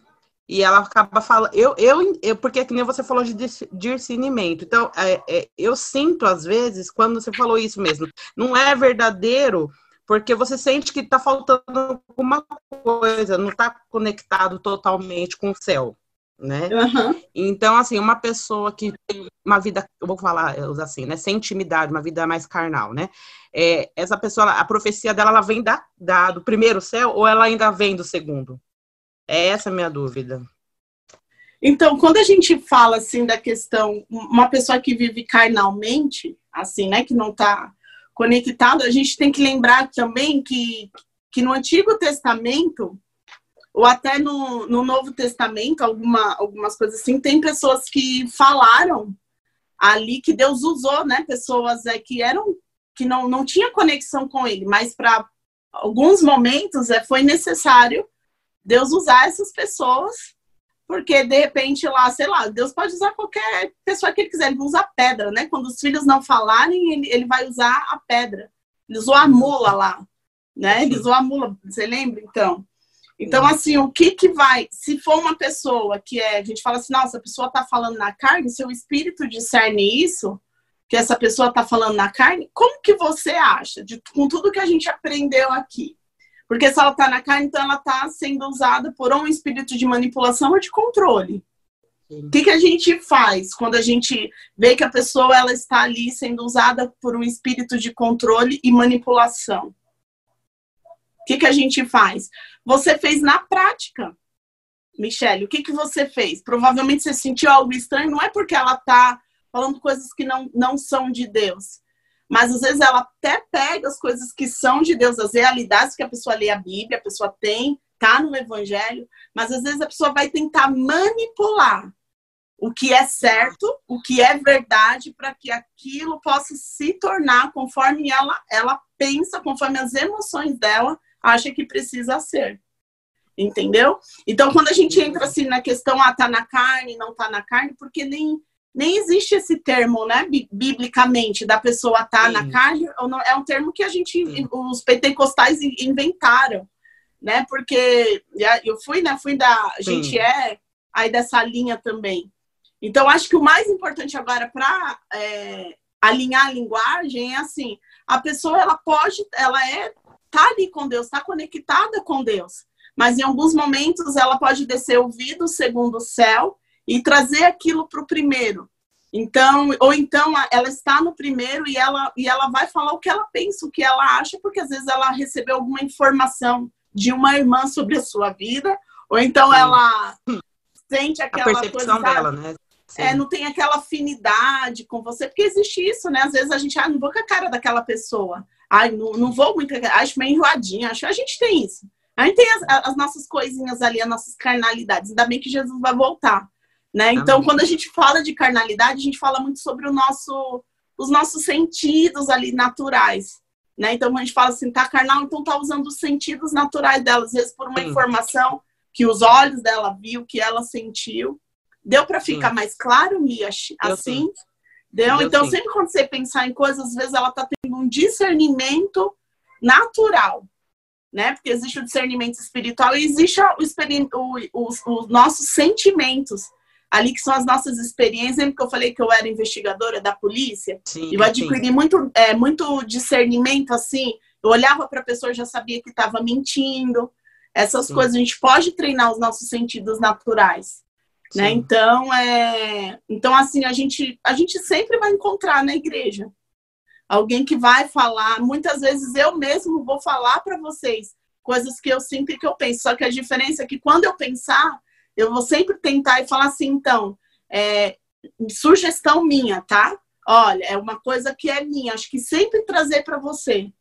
e ela acaba falando. Eu, eu, eu, porque que nem você falou de discernimento. Então, é, é, eu sinto, às vezes, quando você falou isso mesmo, não é verdadeiro, porque você sente que está faltando alguma coisa, não está conectado totalmente com o céu né? Uhum. Então, assim, uma pessoa que tem uma vida, eu vou falar assim, né? Sem intimidade, uma vida mais carnal, né? É, essa pessoa, a profecia dela, ela vem da, da, do primeiro céu ou ela ainda vem do segundo? É essa a minha dúvida. Então, quando a gente fala, assim, da questão, uma pessoa que vive carnalmente, assim, né? Que não está conectada, a gente tem que lembrar também que, que no Antigo Testamento ou até no, no Novo Testamento, alguma, algumas coisas assim, tem pessoas que falaram ali que Deus usou, né? Pessoas é, que eram que não, não tinha conexão com ele, mas para alguns momentos é, foi necessário Deus usar essas pessoas, porque de repente lá, sei lá, Deus pode usar qualquer pessoa que ele quiser, ele usa pedra, né? Quando os filhos não falarem, ele, ele vai usar a pedra. Ele usou a mula lá, né? Ele usou a mula, você lembra então? Então, assim, o que que vai, se for uma pessoa que é, a gente fala assim, nossa, a pessoa está falando na carne, seu espírito discerne isso, que essa pessoa está falando na carne, como que você acha, de, com tudo que a gente aprendeu aqui? Porque se ela está na carne, então ela está sendo usada por um espírito de manipulação ou de controle. O que, que a gente faz quando a gente vê que a pessoa ela está ali sendo usada por um espírito de controle e manipulação? O que, que a gente faz? Você fez na prática. Michele, o que, que você fez? Provavelmente você sentiu algo estranho, não é porque ela está falando coisas que não, não são de Deus. Mas às vezes ela até pega as coisas que são de Deus, as realidades que a pessoa lê a Bíblia, a pessoa tem, tá no Evangelho, mas às vezes a pessoa vai tentar manipular o que é certo, o que é verdade, para que aquilo possa se tornar conforme ela, ela pensa, conforme as emoções dela acha que precisa ser. Entendeu? Então, quando a gente entra assim na questão, ah, tá na carne, não tá na carne, porque nem, nem existe esse termo, né, biblicamente, da pessoa tá Sim. na carne, ou não, é um termo que a gente, Sim. os pentecostais inventaram, né, porque eu fui, né, fui da, a gente é aí dessa linha também. Então, acho que o mais importante agora para é, alinhar a linguagem é assim, a pessoa, ela pode, ela é tá ali com Deus, está conectada com Deus. Mas em alguns momentos ela pode descer ouvido segundo o céu e trazer aquilo para o primeiro. Então, ou então ela está no primeiro e ela, e ela vai falar o que ela pensa, o que ela acha, porque às vezes ela recebeu alguma informação de uma irmã sobre a sua vida, ou então ela sente aquela a percepção coisa, dela, né? É, não tem aquela afinidade com você, porque existe isso, né? Às vezes a gente, ah, não vou com a cara daquela pessoa. Ai, não, não vou muito, acho meio enjoadinha, acho a gente tem isso. A gente tem as, as, nossas coisinhas ali, as nossas carnalidades. Ainda bem que Jesus vai voltar, né? Então, Amém. quando a gente fala de carnalidade, a gente fala muito sobre o nosso, os nossos sentidos ali naturais, né? Então, a gente fala assim, tá carnal, então tá usando os sentidos naturais dela, às vezes por uma Sim. informação que os olhos dela viu, que ela sentiu. Deu para ficar sim. mais claro, Mia? Assim? Deu? Deu então, sim. sempre quando você pensar em coisas, às vezes ela está tendo um discernimento natural, né? Porque existe o discernimento espiritual e existe o, o, os, os nossos sentimentos ali que são as nossas experiências. Lembra que eu falei que eu era investigadora da polícia? Sim, eu adquiri sim. muito, é, muito discernimento, assim. Eu olhava para a pessoa e já sabia que estava mentindo. Essas sim. coisas, a gente pode treinar os nossos sentidos naturais. Né? Então, é... então, assim, a gente, a gente sempre vai encontrar na igreja alguém que vai falar. Muitas vezes eu mesmo vou falar para vocês coisas que eu sinto e que eu penso. Só que a diferença é que quando eu pensar, eu vou sempre tentar e falar assim, então, é, sugestão minha, tá? Olha, é uma coisa que é minha, acho que sempre trazer para você.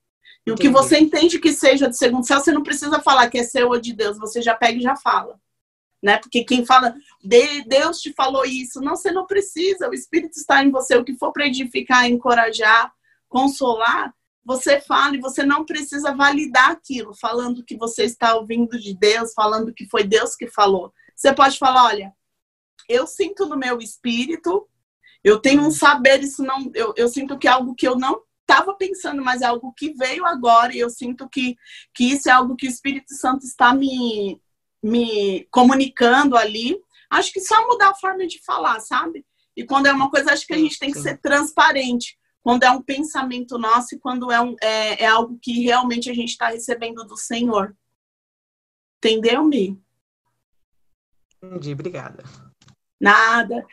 E Entendi. o que você entende que seja de segundo céu, você não precisa falar que é seu ou de Deus, você já pega e já fala né? Porque quem fala, Deus te falou isso, não, você não precisa, o Espírito está em você, o que for para edificar, encorajar, consolar, você fala e você não precisa validar aquilo, falando que você está ouvindo de Deus, falando que foi Deus que falou. Você pode falar, olha, eu sinto no meu espírito, eu tenho um saber, isso não, eu, eu sinto que é algo que eu não estava pensando, mas é algo que veio agora e eu sinto que, que isso é algo que o Espírito Santo está me, me comunicando ali. Acho que só mudar a forma de falar, sabe? E quando é uma coisa, acho que a gente tem que ser transparente. Quando é um pensamento nosso e quando é, um, é, é algo que realmente a gente está recebendo do Senhor. Entendeu, Mi? Entendi, obrigada. Nada.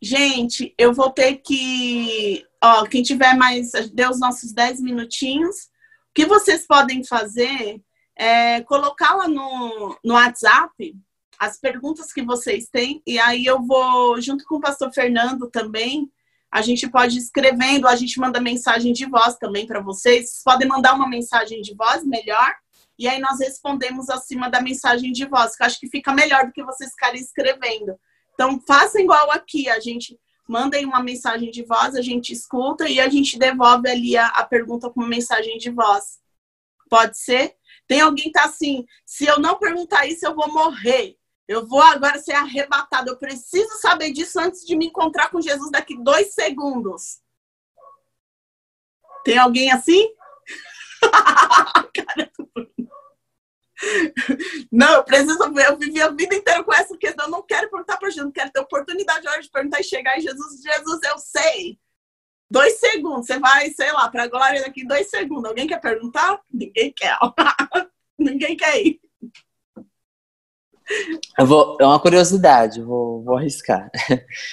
Gente, eu vou ter que. Ó, quem tiver mais. Deu os nossos 10 minutinhos. O que vocês podem fazer é, colocar lá no, no WhatsApp as perguntas que vocês têm, e aí eu vou, junto com o pastor Fernando também, a gente pode ir escrevendo, a gente manda mensagem de voz também para vocês. Vocês podem mandar uma mensagem de voz melhor, e aí nós respondemos acima da mensagem de voz, que eu acho que fica melhor do que vocês ficarem escrevendo. Então, façam igual aqui, a gente mandem uma mensagem de voz, a gente escuta e a gente devolve ali a, a pergunta com mensagem de voz. Pode ser? Tem alguém que tá assim, se eu não perguntar isso, eu vou morrer. Eu vou agora ser arrebatado. Eu preciso saber disso antes de me encontrar com Jesus daqui dois segundos. Tem alguém assim? não, eu preciso ver. Eu vivi a vida inteira com essa questão. Eu não quero perguntar para Jesus, não quero ter oportunidade de perguntar e chegar em Jesus. Jesus, eu sei. Dois segundos, você vai, sei lá, para a glória daqui dois segundos. Alguém quer perguntar? Ninguém quer. Ninguém quer ir. Eu vou, é uma curiosidade, vou, vou arriscar.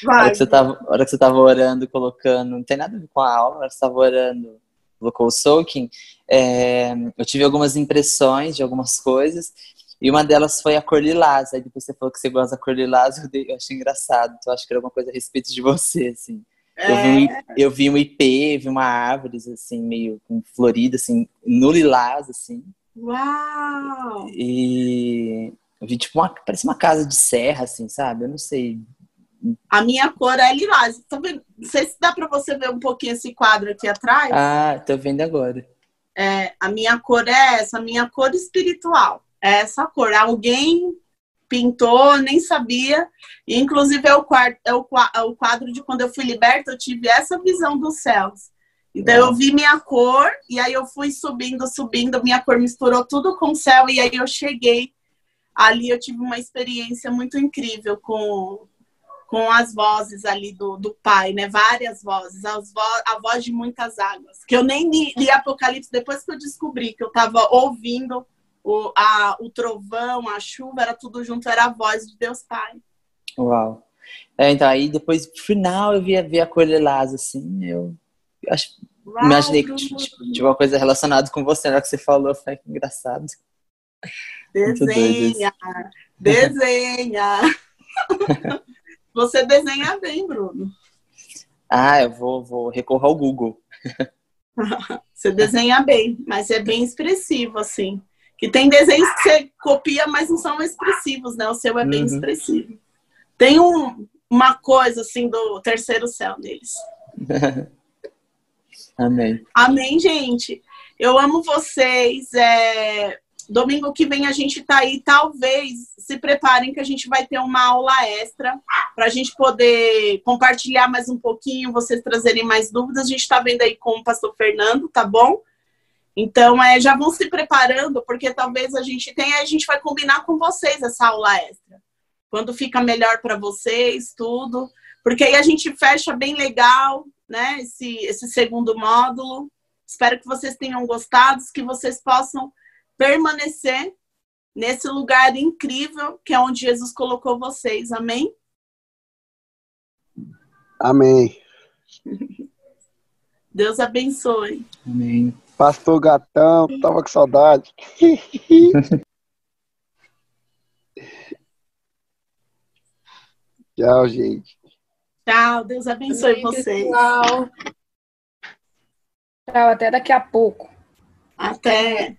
Vai. A hora que você tava, hora que você tava orando, colocando, não tem nada a ver com a aula, a hora que você tava orando, colocou o soaking, é, eu tive algumas impressões de algumas coisas, e uma delas foi a cor lilás. Aí depois você falou que você gosta da cor lilás, eu, dei, eu achei engraçado, então acho que era alguma coisa a respeito de você, assim. Eu, vi, é. eu vi um IP, vi uma árvore, assim, meio florida, assim, no lilás, assim. Uau! E eu vi, tipo, uma, parece uma casa de serra, assim, sabe? Eu não sei. A minha cor é lilás. Tá vendo? Não sei se dá para você ver um pouquinho esse quadro aqui atrás. Ah, tô vendo agora. É, a minha cor é essa, a minha cor espiritual. É essa cor. Alguém pintou, nem sabia. E, inclusive, é o, quadro, é, o, é o quadro de quando eu fui liberta, eu tive essa visão dos céus. Então, eu vi minha cor, e aí eu fui subindo, subindo, minha cor misturou tudo com o céu, e aí eu cheguei. Ali eu tive uma experiência muito incrível com, com as vozes ali do, do pai, né? Várias vozes, as vo a voz de muitas águas. Que eu nem li, li Apocalipse depois que eu descobri que eu estava ouvindo o, a, o trovão, a chuva, era tudo junto, era a voz de Deus Pai. Uau. É, então, aí depois, no final, eu via, via a cor lilás, assim, eu acho, Uau, imaginei que tinha uma coisa relacionada com você, na hora que você falou, foi engraçado. Desenha, desenha. Você desenha bem, Bruno. Ah, eu vou, vou recorrer ao Google. você desenha bem, mas é bem expressivo, assim. Que tem desenhos que você copia, mas não são expressivos, né? O seu é bem uhum. expressivo. Tem um, uma coisa, assim, do terceiro céu neles. Amém. Amém, gente. Eu amo vocês. É... Domingo que vem a gente tá aí. Talvez se preparem que a gente vai ter uma aula extra para a gente poder compartilhar mais um pouquinho, vocês trazerem mais dúvidas. A gente está vendo aí com o pastor Fernando, tá bom? Então, é, já vão se preparando, porque talvez a gente tenha, a gente vai combinar com vocês essa aula extra. Quando fica melhor para vocês, tudo. Porque aí a gente fecha bem legal, né? Esse, esse segundo módulo. Espero que vocês tenham gostado, que vocês possam permanecer nesse lugar incrível que é onde Jesus colocou vocês. Amém? Amém. Deus abençoe. Amém. Pastor Gatão, tava com saudade. Tchau, gente. Tchau, Deus abençoe Amém, vocês. Tchau. Tchau, até daqui a pouco. Até.